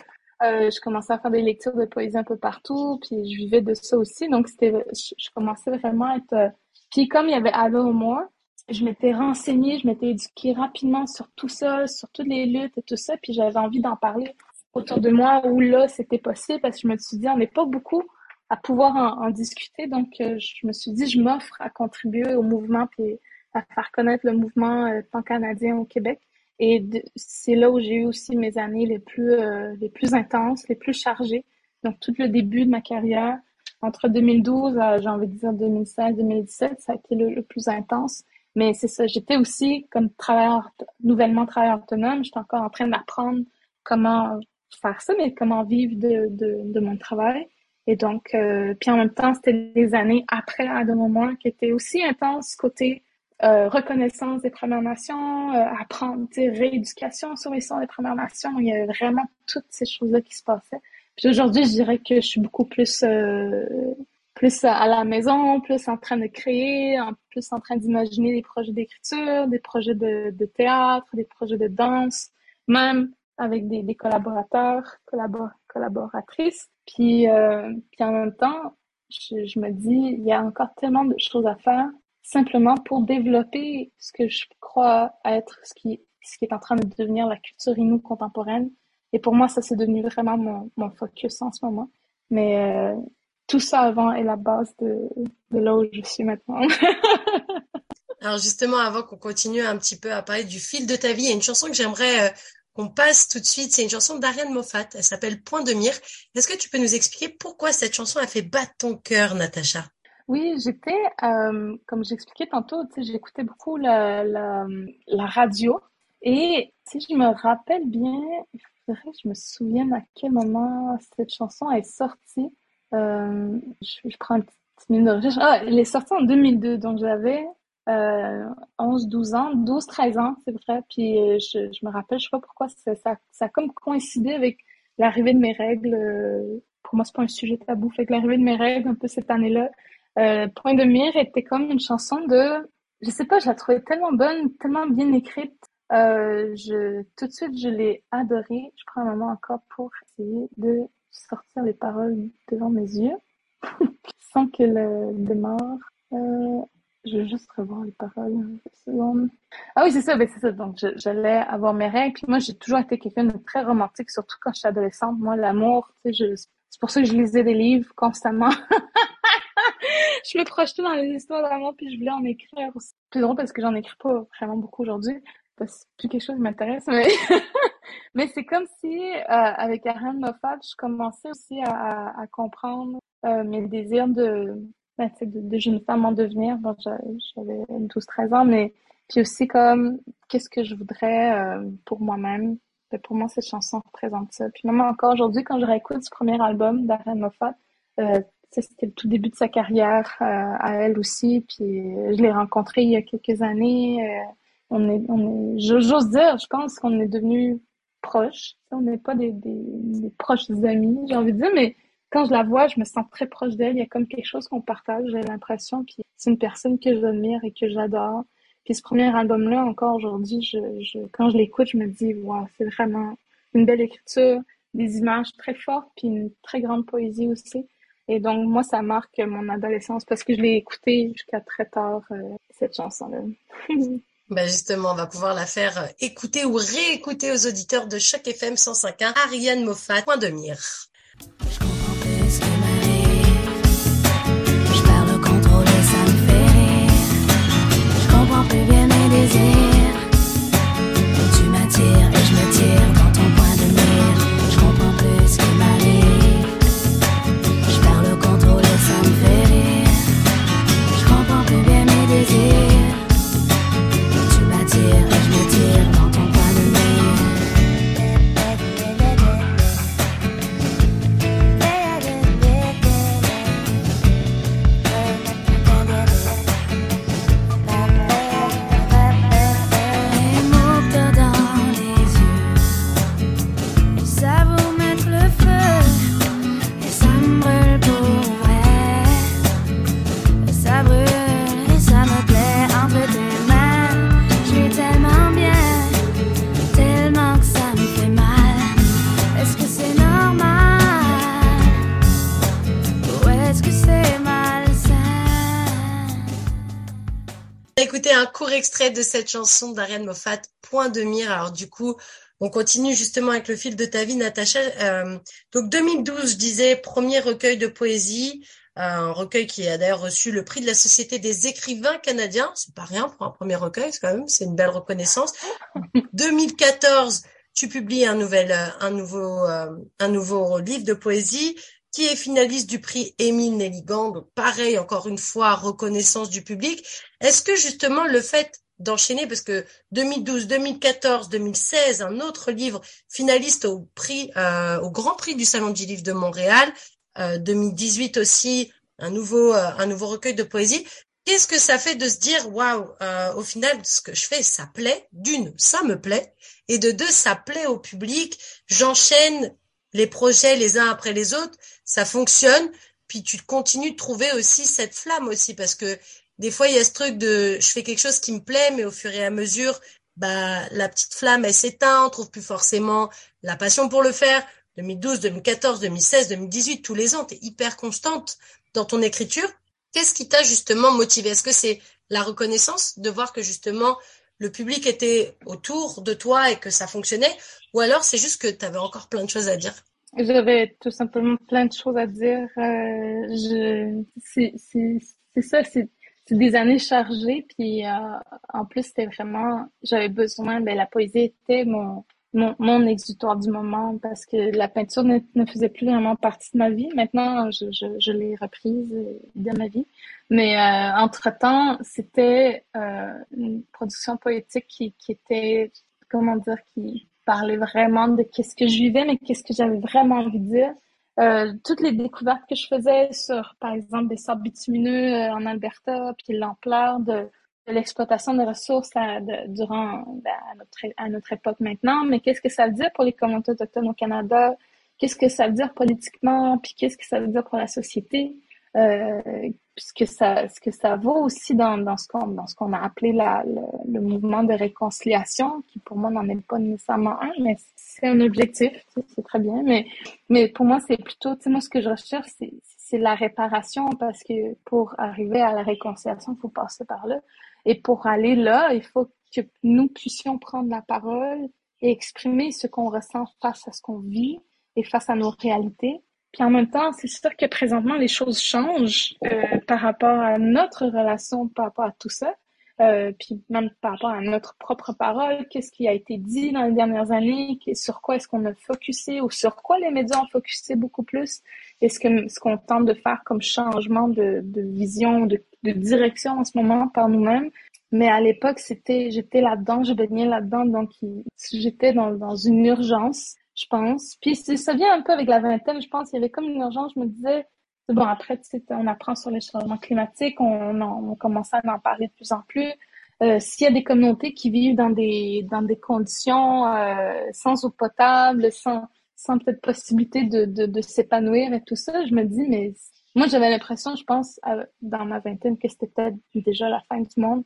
Euh, je commençais à faire des lectures de poésie un peu partout, puis je vivais de ça aussi. Donc, c'était, je, commençais vraiment à être... Puis comme il y avait Allo au je m'étais renseignée, je m'étais éduquée rapidement sur tout ça, sur toutes les luttes et tout ça, puis j'avais envie d'en parler autour de moi où là c'était possible parce que je me suis dit on n'est pas beaucoup à pouvoir en, discuter, donc euh, je me suis dit je m'offre à contribuer au mouvement puis à faire connaître le mouvement euh, pan-canadien au Québec. Et c'est là où j'ai eu aussi mes années les plus euh, les plus intenses, les plus chargées. Donc tout le début de ma carrière, entre 2012 à j'ai envie de dire 2016-2017, ça a été le plus intense. Mais c'est ça, j'étais aussi comme travailleur, nouvellement travailleur autonome, j'étais encore en train d'apprendre comment faire ça, mais comment vivre de, de, de mon travail. Et donc, euh, puis en même temps, c'était des années après à de moments qui étaient aussi intenses côté euh, reconnaissance des Premières Nations, euh, apprendre, rééducation sur les sons des Premières Nations. Il y avait vraiment toutes ces choses-là qui se passaient. Puis aujourd'hui, je dirais que je suis beaucoup plus euh, plus à la maison, plus en train de créer, plus en train d'imaginer des projets d'écriture, des projets de, théâtre, des projets de danse, même avec des, collaborateurs, collabor collaboratrices. Puis, euh, puis en même temps, je, me dis, il y a encore tellement de choses à faire. simplement pour développer ce que je crois être ce qui, ce qui est en train de devenir la culture inou contemporaine. Et pour moi, ça c'est devenu vraiment mon, mon focus en ce moment. Mais euh, tout ça avant est la base de, de là où je suis maintenant. Alors justement, avant qu'on continue un petit peu à parler du fil de ta vie, il y a une chanson que j'aimerais euh, qu'on passe tout de suite. C'est une chanson d'Ariane Moffat. Elle s'appelle Point de mire. Est-ce que tu peux nous expliquer pourquoi cette chanson a fait battre ton cœur, Natacha? Oui, j'étais, euh, comme j'expliquais tantôt, j'écoutais beaucoup la, la, la, radio. Et si je me rappelle bien, il faudrait que je me souvienne à quel moment cette chanson est sortie. Euh, je, prends une petite minute de recherche. Ah, elle est sortie en 2002, donc j'avais euh, 11, 12 ans, 12, 13 ans, c'est vrai. Puis euh, je, me rappelle, je sais pas pourquoi, ça, ça, ça a comme coïncidé avec l'arrivée de mes règles. Euh, pour moi, c'est pas un sujet tabou. Fait que l'arrivée de mes règles, un peu cette année-là, euh, Point de mire était comme une chanson de, je sais pas, je la trouvais tellement bonne, tellement bien écrite. Euh, je, tout de suite, je l'ai adorée. Je prends un moment encore pour essayer de sortir les paroles devant mes yeux, sans que le démarre. Euh, je vais juste revoir les paroles. Ah oui, c'est ça, ben c'est ça. Donc, j'allais avoir mes règles. Moi, j'ai toujours été quelqu'un de très romantique, surtout quand j'étais adolescente. Moi, l'amour, c'est pour ça que je lisais des livres constamment. je me projetais dans les histoires d'amour, puis je voulais en écrire aussi. C'est drôle parce que j'en écris pas vraiment beaucoup aujourd'hui, parce que c'est plus quelque chose qui m'intéresse, mais... mais c'est comme si, euh, avec Aaron Moffat, je commençais aussi à, comprendre euh, mes désirs de ben, de, de jeune femme en devenir. Bon, j'avais 12-13 ans, mais puis aussi comme qu'est-ce que je voudrais euh, pour moi-même? Ben, pour moi, cette chanson représente ça. Puis même encore aujourd'hui, quand je réécoute ce premier album d'Aren Moffat, euh, c'était le tout début de sa carrière euh, à elle aussi. Puis je l'ai rencontré il y a quelques années. On est, on est, j'ose dire, je pense qu'on est devenus proches. On n'est pas des, proches amis, j'ai envie de dire, mais quand je la vois, je me sens très proche d'elle. Il y a comme quelque chose qu'on partage, j'ai l'impression. Puis c'est une personne que j'admire et que j'adore. Puis ce premier album-là, encore aujourd'hui, quand je l'écoute, je me dis, c'est vraiment une belle écriture, des images très fortes, puis une très grande poésie aussi. Et donc, moi, ça marque mon adolescence parce que je l'ai écoutée jusqu'à très tard, euh, cette chanson-là. Ben justement, on va pouvoir la faire euh, écouter ou réécouter aux auditeurs de chaque FM 105.1, Ariane Moffat, point de mire. Extrait de cette chanson d'Ariane Moffat, Point de mire. Alors du coup, on continue justement avec le fil de ta vie, Natacha. Euh, donc 2012, je disais, premier recueil de poésie, euh, un recueil qui a d'ailleurs reçu le prix de la Société des écrivains canadiens. C'est pas rien pour un premier recueil, c'est quand même, c'est une belle reconnaissance. 2014, tu publies un nouvel, euh, un nouveau, un nouveau livre de poésie qui est finaliste du prix Émile Nelligan. Donc pareil, encore une fois, reconnaissance du public. Est-ce que justement le fait d'enchaîner, parce que 2012, 2014, 2016, un autre livre finaliste au prix, euh, au Grand Prix du Salon du Livre de Montréal, euh, 2018 aussi, un nouveau, euh, un nouveau recueil de poésie. Qu'est-ce que ça fait de se dire, waouh, euh, au final, ce que je fais, ça plaît. D'une, ça me plaît, et de deux, ça plaît au public. J'enchaîne les projets les uns après les autres, ça fonctionne. Puis tu continues de trouver aussi cette flamme aussi, parce que des fois, il y a ce truc de je fais quelque chose qui me plaît, mais au fur et à mesure, bah, la petite flamme, elle s'éteint, on trouve plus forcément la passion pour le faire. 2012, 2014, 2016, 2018, tous les ans, tu es hyper constante dans ton écriture. Qu'est-ce qui t'a justement motivé? Est-ce que c'est la reconnaissance de voir que justement le public était autour de toi et que ça fonctionnait? Ou alors c'est juste que tu avais encore plein de choses à dire? J'avais tout simplement plein de choses à dire. Euh, c'est, ça, c'est, des années chargées. Puis euh, en plus, c'était vraiment, j'avais besoin. Ben la poésie était mon mon, mon exutoire du moment parce que la peinture ne, ne, faisait plus vraiment partie de ma vie. Maintenant, je, je, je l'ai reprise de ma vie. Mais euh, entre-temps, c'était euh, une production poétique qui, qui était, comment dire, qui parlait vraiment de qu'est-ce que je vivais, mais qu'est-ce que j'avais vraiment envie de dire. Euh, toutes les découvertes que je faisais sur, par exemple, des sables bitumineux euh, en Alberta, puis l'ampleur de l'exploitation des ressources à, durant ben, à, notre, notre époque maintenant, mais qu'est-ce que ça veut dire pour les communautés autochtones au Canada? Qu'est-ce que ça veut dire politiquement? Puis qu'est-ce que ça veut dire pour la société? Euh, puisque ça, ce que ça vaut aussi dans, dans ce qu'on dans ce qu'on a appelé la, le, le, mouvement de réconciliation, qui pour moi n'en est pas nécessairement un, mais c'est un objectif, c'est très bien. Mais mais pour moi c'est plutôt, tu sais moi ce que je recherche c'est c'est la réparation parce que pour arriver à la réconciliation il faut passer par là. Et pour aller là, il faut que nous puissions prendre la parole et exprimer ce qu'on ressent face à ce qu'on vit et face à nos réalités. Puis en même temps, c'est sûr que présentement, les choses changent euh, par rapport à notre relation, par rapport à tout ça. Euh, puis même par rapport à notre propre parole, qu'est-ce qui a été dit dans les dernières années, sur quoi est-ce qu'on a focusé ou sur quoi les médias ont focusé beaucoup plus, est ce que ce qu'on tente de faire comme changement de, de vision, de, de, direction en ce moment par nous-mêmes. Mais à l'époque, c'était, j'étais là-dedans, je baignais là-dedans, donc j'étais dans, dans une urgence, je pense. Puis ça vient un peu avec la vingtaine, je pense, il y avait comme une urgence, je me disais, Bon, après, on apprend sur les changements climatiques, on, on, commence à en parler de plus en plus. Euh, S'il y a des communautés qui vivent dans des dans des conditions euh, sans eau potable, sans sans peut-être possibilité de, de, de s'épanouir et tout ça, je me dis mais moi j'avais l'impression, je pense dans ma vingtaine que c'était peut-être déjà la fin du monde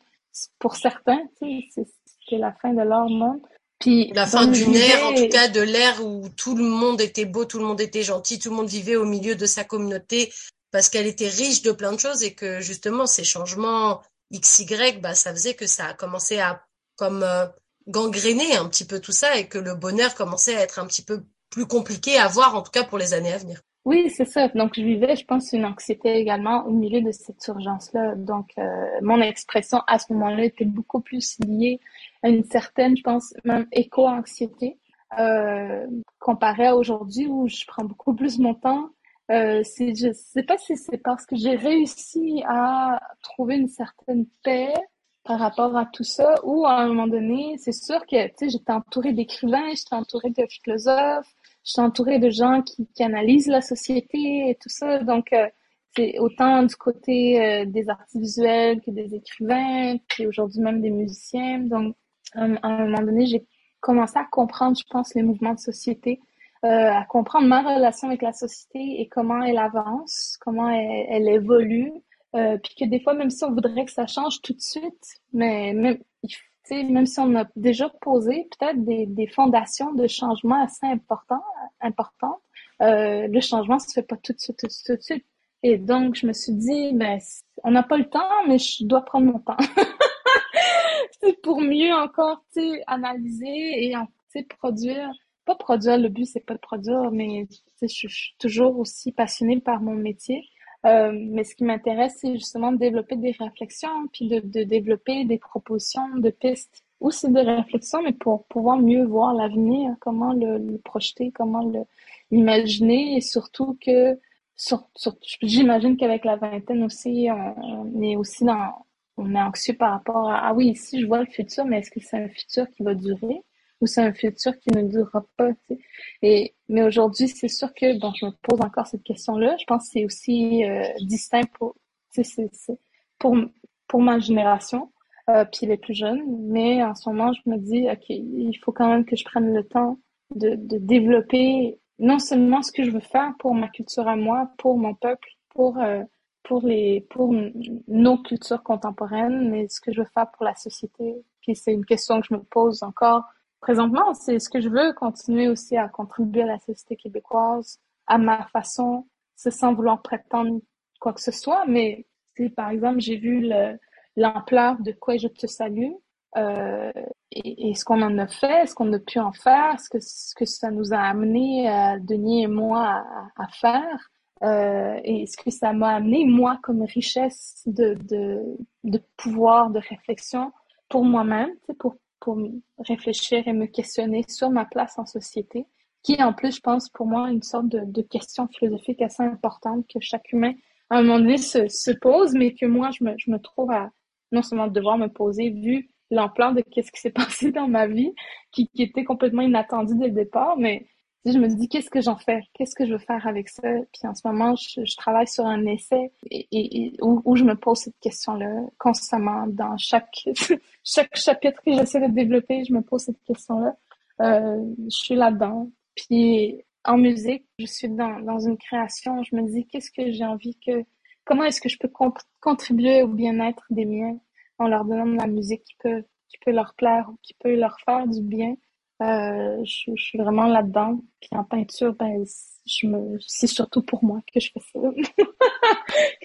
pour certains, tu sais, c'était la fin de leur monde. Puis la fin d'une ère, en tout cas de l'ère où tout le monde était beau, tout le monde était gentil, tout le monde vivait au milieu de sa communauté parce qu'elle était riche de plein de choses et que justement ces changements XY, bah ça faisait que ça a commencé à comme euh, gangréner un petit peu tout ça et que le bonheur commençait à être un petit peu plus compliqué à voir en tout cas pour les années à venir. Oui, c'est ça. Donc, je vivais, je pense, une anxiété également au milieu de cette urgence-là. Donc, euh, mon expression à ce moment-là était beaucoup plus liée à une certaine, je pense, même éco-anxiété, euh, comparée à aujourd'hui où je prends beaucoup plus mon temps. Euh, je sais pas si c'est parce que j'ai réussi à trouver une certaine paix par rapport à tout ça, ou à un moment donné, c'est sûr que, j'étais entourée d'écrivains, j'étais entourée de philosophes, je suis entourée de gens qui, analysent la société et tout ça. Donc, euh, c'est autant du côté euh, des artistes visuels que des écrivains, puis aujourd'hui même des musiciens. Donc, à un moment donné, j'ai commencé à comprendre, je pense, les mouvements de société, euh, à comprendre ma relation avec la société et comment elle avance, comment elle, évolue. Puis que des fois, même si on voudrait que ça change tout de suite, mais même, même si on a déjà posé peut-être des, des, fondations de changement assez importants, importantes, euh, le changement se fait pas tout de suite, tout de suite, tout de suite. Et donc, je me suis dit, ben, on n'a pas le temps, mais je dois prendre mon temps. c'est pour mieux encore, tu sais, analyser et, tu sais, produire. Pas produire, le but, c'est pas de produire, mais, je suis toujours aussi passionnée par mon métier. Euh, mais ce qui m'intéresse, c'est justement de développer des réflexions, puis de, de, développer des propositions de pistes, aussi de réflexions, mais pour pouvoir mieux voir l'avenir, comment le, projeter, comment l'imaginer, et surtout que, j'imagine qu'avec la vingtaine aussi, on, on, est aussi dans, on est anxieux par rapport à, ah oui, ici je vois le futur, mais est-ce que c'est un futur qui va durer? ou c'est un futur qui ne durera pas. sais? Et mais aujourd'hui, c'est sûr que bon, je me pose encore cette question-là. Je pense que c'est aussi euh, distinct pour, c'est, c'est, pour pour ma génération, euh, puis les plus jeunes. Mais en ce moment, je me dis, ok, il faut quand même que je prenne le temps de, de développer non seulement ce que je veux faire pour ma culture à moi, pour mon peuple, pour euh, pour les pour nos cultures contemporaines, mais ce que je veux faire pour la société. Puis c'est une question que je me pose encore présentement, c'est ce que je veux continuer aussi à contribuer à la société québécoise à ma façon, sans vouloir prétendre quoi que ce soit, mais par exemple j'ai vu le, l'ampleur de quoi je te salue euh, et, ce qu'on en a fait, ce qu'on a pu en faire, ce que, ce que ça nous a amené, euh, Denis et moi, à, faire, euh, et ce que ça m'a amené, moi, comme richesse de, de, de pouvoir, de réflexion pour moi-même, pour, pour réfléchir et me questionner sur ma place en société, qui en plus, je pense, pour moi, une sorte de, de question philosophique assez importante que chaque humain, à un moment donné, se, se pose, mais que moi, je me, je me trouve à non seulement devoir me poser, vu l'ampleur de qu'est-ce qui s'est passé dans ma vie, qui, qui était complètement inattendu dès le départ, mais je me dis qu'est-ce que j'en fais, qu'est-ce que je veux faire avec ça? Puis en ce moment, je, travaille sur un essai et, où, où, je me pose cette question-là constamment dans chaque chaque chapitre que j'essaie de développer, je me pose cette question-là. Euh, je suis là-dedans. Puis en musique, je suis dans, dans une création. Je me dis qu'est-ce que j'ai envie que, comment est-ce que je peux contribuer au bien-être des miens en leur donnant de la musique qui peut, qui peut leur plaire ou qui peut leur faire du bien? Euh, je, je, suis vraiment là-dedans. Puis en peinture, ben, je me, c'est surtout pour moi que je fais ça.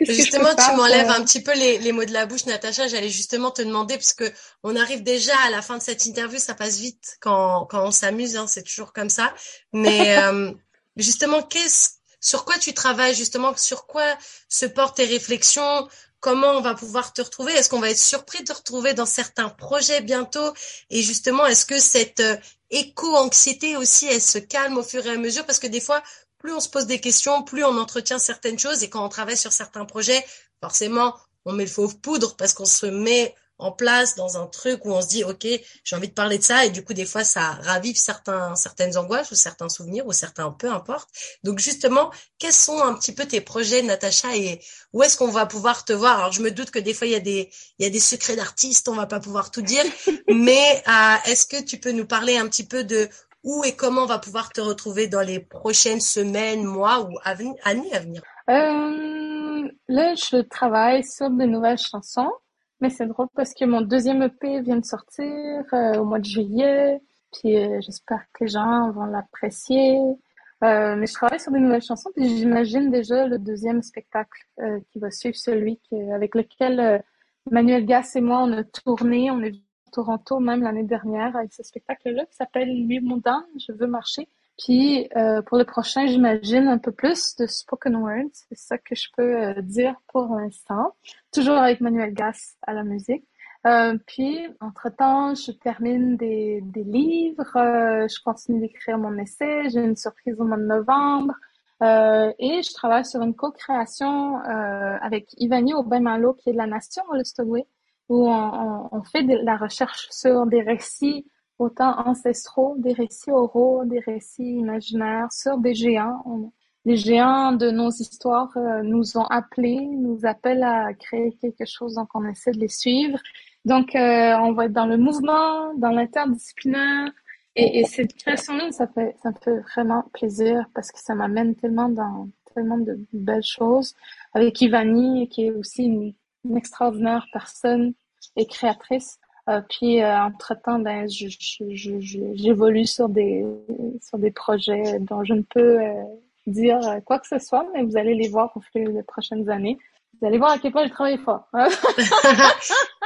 justement, tu m'enlèves un petit peu les, les, mots de la bouche, Natacha. J'allais justement te demander parce que on arrive déjà à la fin de cette interview. Ça passe vite quand, quand on s'amuse. Hein, c'est toujours comme ça. Mais euh, justement, qu'est-ce sur quoi tu travailles justement? Sur quoi se portent tes réflexions? Comment on va pouvoir te retrouver? Est-ce qu'on va être surpris de te retrouver dans certains projets bientôt? Et justement, est-ce que cette euh, éco-anxiété aussi, elle se calme au fur et à mesure? Parce que des fois, plus on se pose des questions, plus on entretient certaines choses. Et quand on travaille sur certains projets, forcément, on met le fauve poudre parce qu'on se met en place dans un truc où on se dit ok j'ai envie de parler de ça. Et du coup des fois ça ravive certains certaines angoisses ou certains souvenirs ou certains peu importe. Donc justement quels sont un petit peu tes projets Natacha et où est-ce qu'on va pouvoir te voir? Alors je me doute que des fois il y a des il y a des secrets d'artistes on va pas pouvoir tout dire. Mais euh, est-ce que tu peux nous parler un petit peu de où et comment on va pouvoir te retrouver dans les prochaines semaines mois ou années à venir? Euh, là je travaille sur de nouvelles chansons mais c'est drôle parce que mon deuxième EP vient de sortir euh, au mois de juillet. Puis euh, j'espère que les gens vont l'apprécier. Euh, mais je travaille sur des nouvelles chansons. Puis j'imagine déjà le deuxième spectacle qui va suivre celui avec lequel Manuel Gass et moi on a tourné. On est à Toronto même l'année dernière avec ce spectacle-là qui s'appelle Lui Mondain, Je veux marcher. Puis euh, pour le prochain, j'imagine un peu plus de spoken words. C'est ça que je peux euh, dire pour l'instant. Toujours avec Manuel Gass à la musique. Euh, puis, entre-temps, je termine des, des livres, euh, je continue d'écrire mon essai, j'ai une surprise au mois de novembre, euh, et je travaille sur une co-création avec Ivani Aubin-Malo, qui est de la Nation à l'Estogoué, où on, on, fait de la recherche sur des récits autant ancestraux, des récits oraux, des récits imaginaires sur des géants. les géants de nos histoires euh, nous ont appelés, nous appellent à créer quelque chose, donc on essaie de les suivre. Donc, euh, on va être dans le mouvement, dans l'interdisciplinaire. Et, et, cette création-là, ça, fait, ça me fait vraiment plaisir parce que ça m'amène tellement dans tellement de belles choses. Avec Ivani, qui est aussi une extraordinaire personne et créatrice. Euh, puis euh, entre-temps, ben, j'évolue sur des sur des projets dont je ne peux euh, dire quoi que ce soit, mais vous allez les voir au fil des prochaines années. Vous allez voir à quel point je travaille fort. bah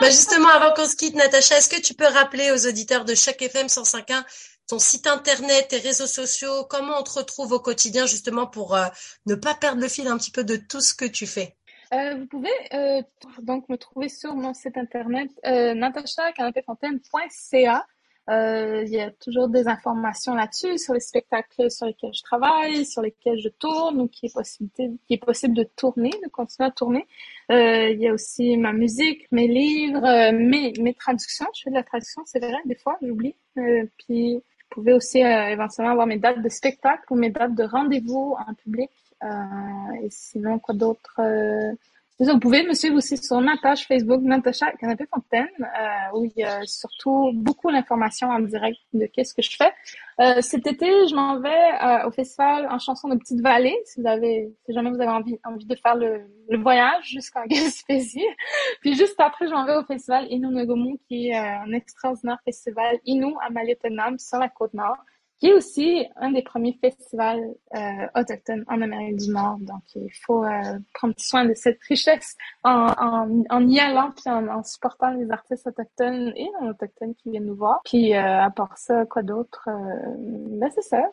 justement, avant qu'on se quitte, Natacha, est-ce que tu peux rappeler aux auditeurs de chaque FM 105.1 ton site internet, tes réseaux sociaux, comment on te retrouve au quotidien justement pour ne pas perdre le fil un petit peu de tout ce que tu fais? Euh, vous pouvez euh, donc me trouver sur mon site internet euh, natachacanapéfontaine.ca. Euh, il y a toujours des informations là-dessus sur les spectacles sur lesquels je travaille, sur lesquels je tourne ou qui est possible de tourner, de continuer à tourner. Euh, il y a aussi ma musique, mes livres, mes, mes traductions. Je fais de la traduction, c'est vrai, des fois, j'oublie. Puis, vous pouvez aussi éventuellement avoir mes dates de spectacle ou mes dates de rendez-vous en public et sinon, quoi d'autre euh, vous pouvez me suivre aussi sur ma page Facebook, Natacha Canapé Fontaine, euh, où il y a surtout beaucoup d'informations en direct de qu'est-ce que je fais. Euh, cet été, je m'en vais euh, au festival en chanson de Petite Vallée, si vous avez, si jamais vous avez envie, envie de faire le, voyage jusqu'en Gaspésie. Puis juste après, je m'en vais au festival Innu Nogomu, qui est un extraordinaire festival Innu à Maliotenam sur la côte nord qui est aussi un des premiers festivals euh, autochtones en Amérique du Nord. Donc, il faut euh, prendre soin de cette richesse en, en, en y allant puis en, en, supportant les artistes autochtones et non autochtones qui viennent nous voir. Puis, euh, à part ça, quoi d'autre? Euh, ben, c'est ça.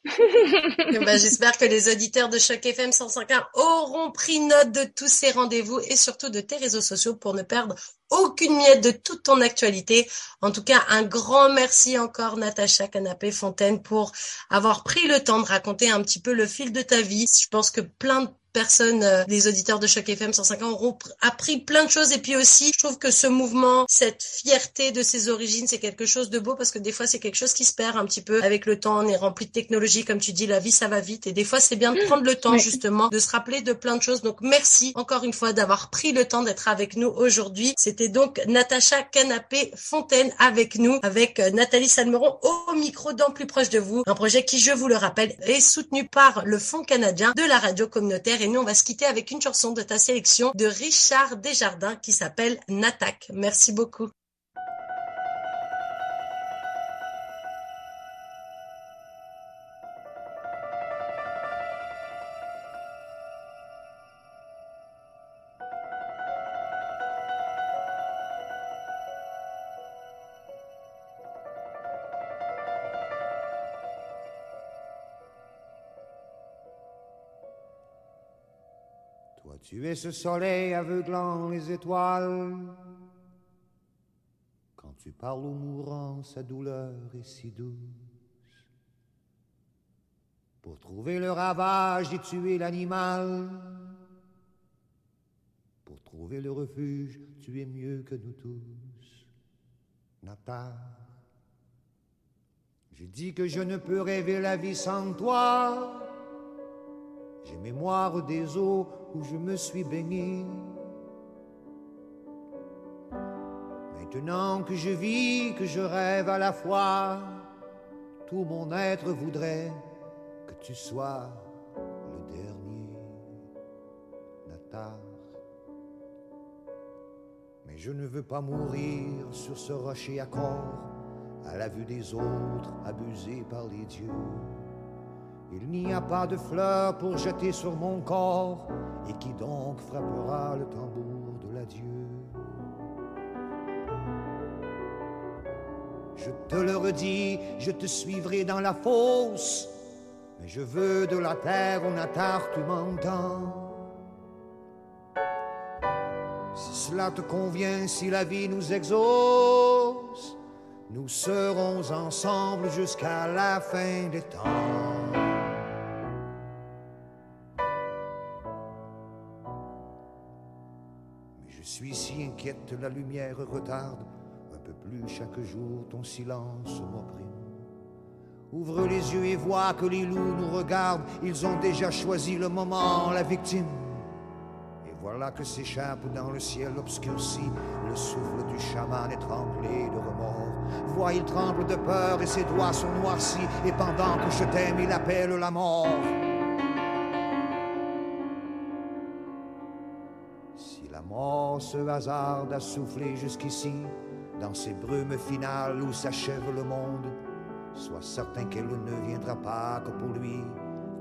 ben, J'espère que les auditeurs de Choc FM 105.1 auront pris note de tous ces rendez-vous et surtout de tes réseaux sociaux pour ne perdre aucune miette de toute ton actualité. En tout cas, un grand merci encore Natacha Canapé Fontaine pour avoir pris le temps de raconter un petit peu le fil de ta vie. Je pense que plein de personnes, euh, des auditeurs de Choc FM 105 ans auront appris plein de choses. Et puis aussi, je trouve que ce mouvement, cette fierté de ses origines, c'est quelque chose de beau parce que des fois, c'est quelque chose qui se perd un petit peu avec le temps. On est rempli de technologie, comme tu dis, la vie, ça va vite. Et des fois, c'est bien de prendre le temps, justement, de se rappeler de plein de choses. Donc, merci encore une fois d'avoir pris le temps d'être avec nous aujourd'hui. C'était donc Natacha Canapé Fontaine avec nous, avec euh, Nathalie Salmeron au micro dans Plus proche de vous. Un projet qui, je vous le rappelle, est soutenu par le Fonds canadien de la radio communautaire et nous, on va se quitter avec une chanson de ta sélection de Richard Desjardins qui s'appelle Natak. Merci beaucoup. Tu es ce soleil aveuglant les étoiles. Quand tu parles au mourant, sa douleur est si douce. Pour trouver le ravage et tuer l'animal. Pour trouver le refuge, tu es mieux que nous tous. Nata, je dis que je ne peux rêver la vie sans toi. J'ai mémoire des eaux où je me suis baigné. Maintenant que je vis, que je rêve à la fois, tout mon être voudrait que tu sois le dernier, Natar. Mais je ne veux pas mourir sur ce rocher à corps, à la vue des autres, abusés par les dieux. Il n'y a pas de fleurs pour jeter sur mon corps, et qui donc frappera le tambour de l'adieu Je te le redis, je te suivrai dans la fosse, mais je veux de la terre, on attard, tu m'entends. Si cela te convient, si la vie nous exauce, nous serons ensemble jusqu'à la fin des temps. La lumière retarde un peu plus chaque jour, ton silence m'opprime. Ouvre les yeux et vois que les loups nous regardent, ils ont déjà choisi le moment, la victime. Et voilà que s'échappe dans le ciel obscurci le souffle du chaman étranglé de remords. Vois, il tremble de peur et ses doigts sont noircis, et pendant que je t'aime, il appelle la mort. Mort se hasarde à souffler jusqu'ici, dans ces brumes finales où s'achève le monde? Sois certain qu'elle ne viendra pas que pour lui.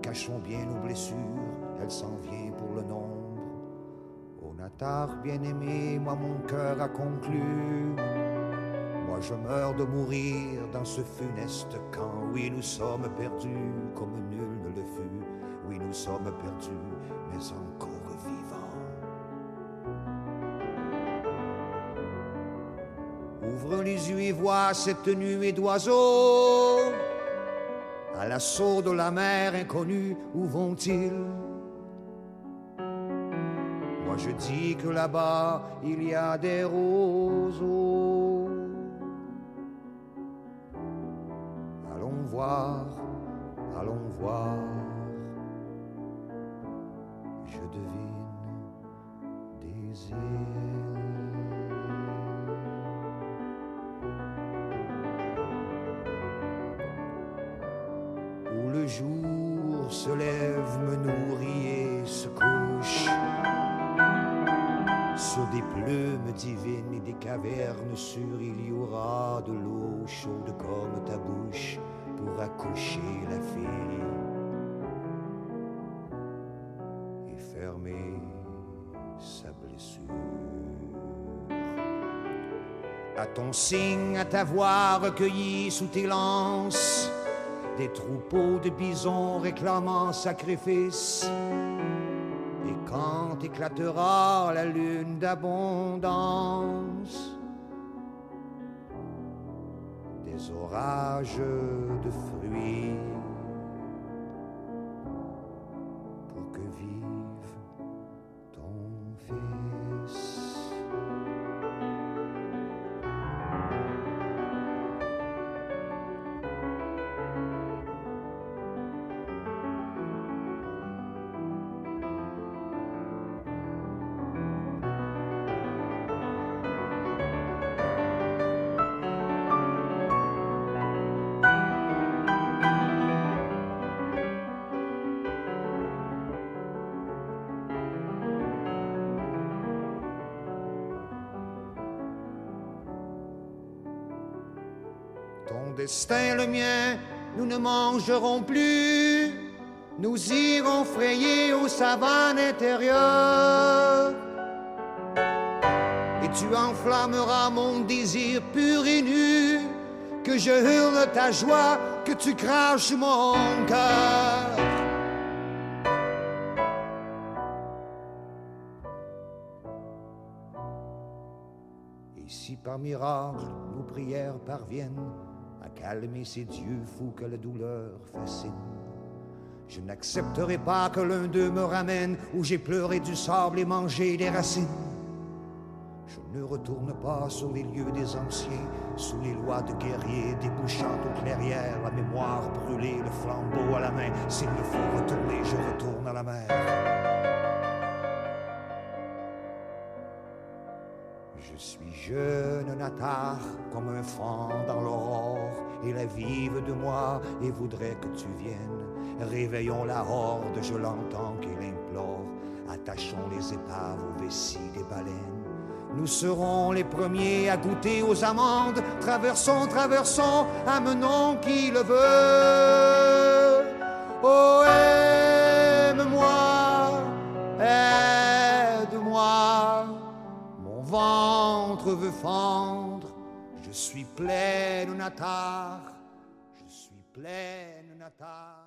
Cachons bien nos blessures, elle s'en vient pour le nombre. Au Natar bien-aimé, moi mon cœur a conclu. Moi je meurs de mourir dans ce funeste camp. Oui, nous sommes perdus comme nul ne le fut. Oui, nous sommes perdus, mais encore Ouvre les yeux et vois cette nuée d'oiseaux. À l'assaut de la mer inconnue, où vont-ils? Moi je dis que là-bas, il y a des roseaux. Allons voir, allons voir. Je devine des îles. À ton signe, à t'avoir recueilli sous tes lances, des troupeaux de bisons réclamant sacrifice. Et quand éclatera la lune d'abondance, des orages de fruits destin, le mien, nous ne mangerons plus. Nous irons frayer aux savanes intérieures. Et tu enflammeras mon désir pur et nu. Que je hurle ta joie, que tu craches mon cœur. Et si par miracle nos prières parviennent à calmer ces dieux fous que la douleur fascine, je n'accepterai pas que l'un d'eux me ramène où j'ai pleuré du sable et mangé des racines. Je ne retourne pas sur les lieux des anciens, sous les lois de guerriers, débouchant aux clairières, la mémoire brûlée, le flambeau à la main. S'il me faut retourner, je retourne à la mer. Jeune natar comme un fan dans l'aurore et la vive de moi et voudrait que tu viennes. Réveillons la horde, je l'entends qu'il implore. Attachons les épaves aux vessies des baleines. Nous serons les premiers à goûter aux amandes. Traversons, traversons, amenons qui le veut. Oh, aime-moi. Ventre veut fendre, je suis pleine natar, je suis pleine natar.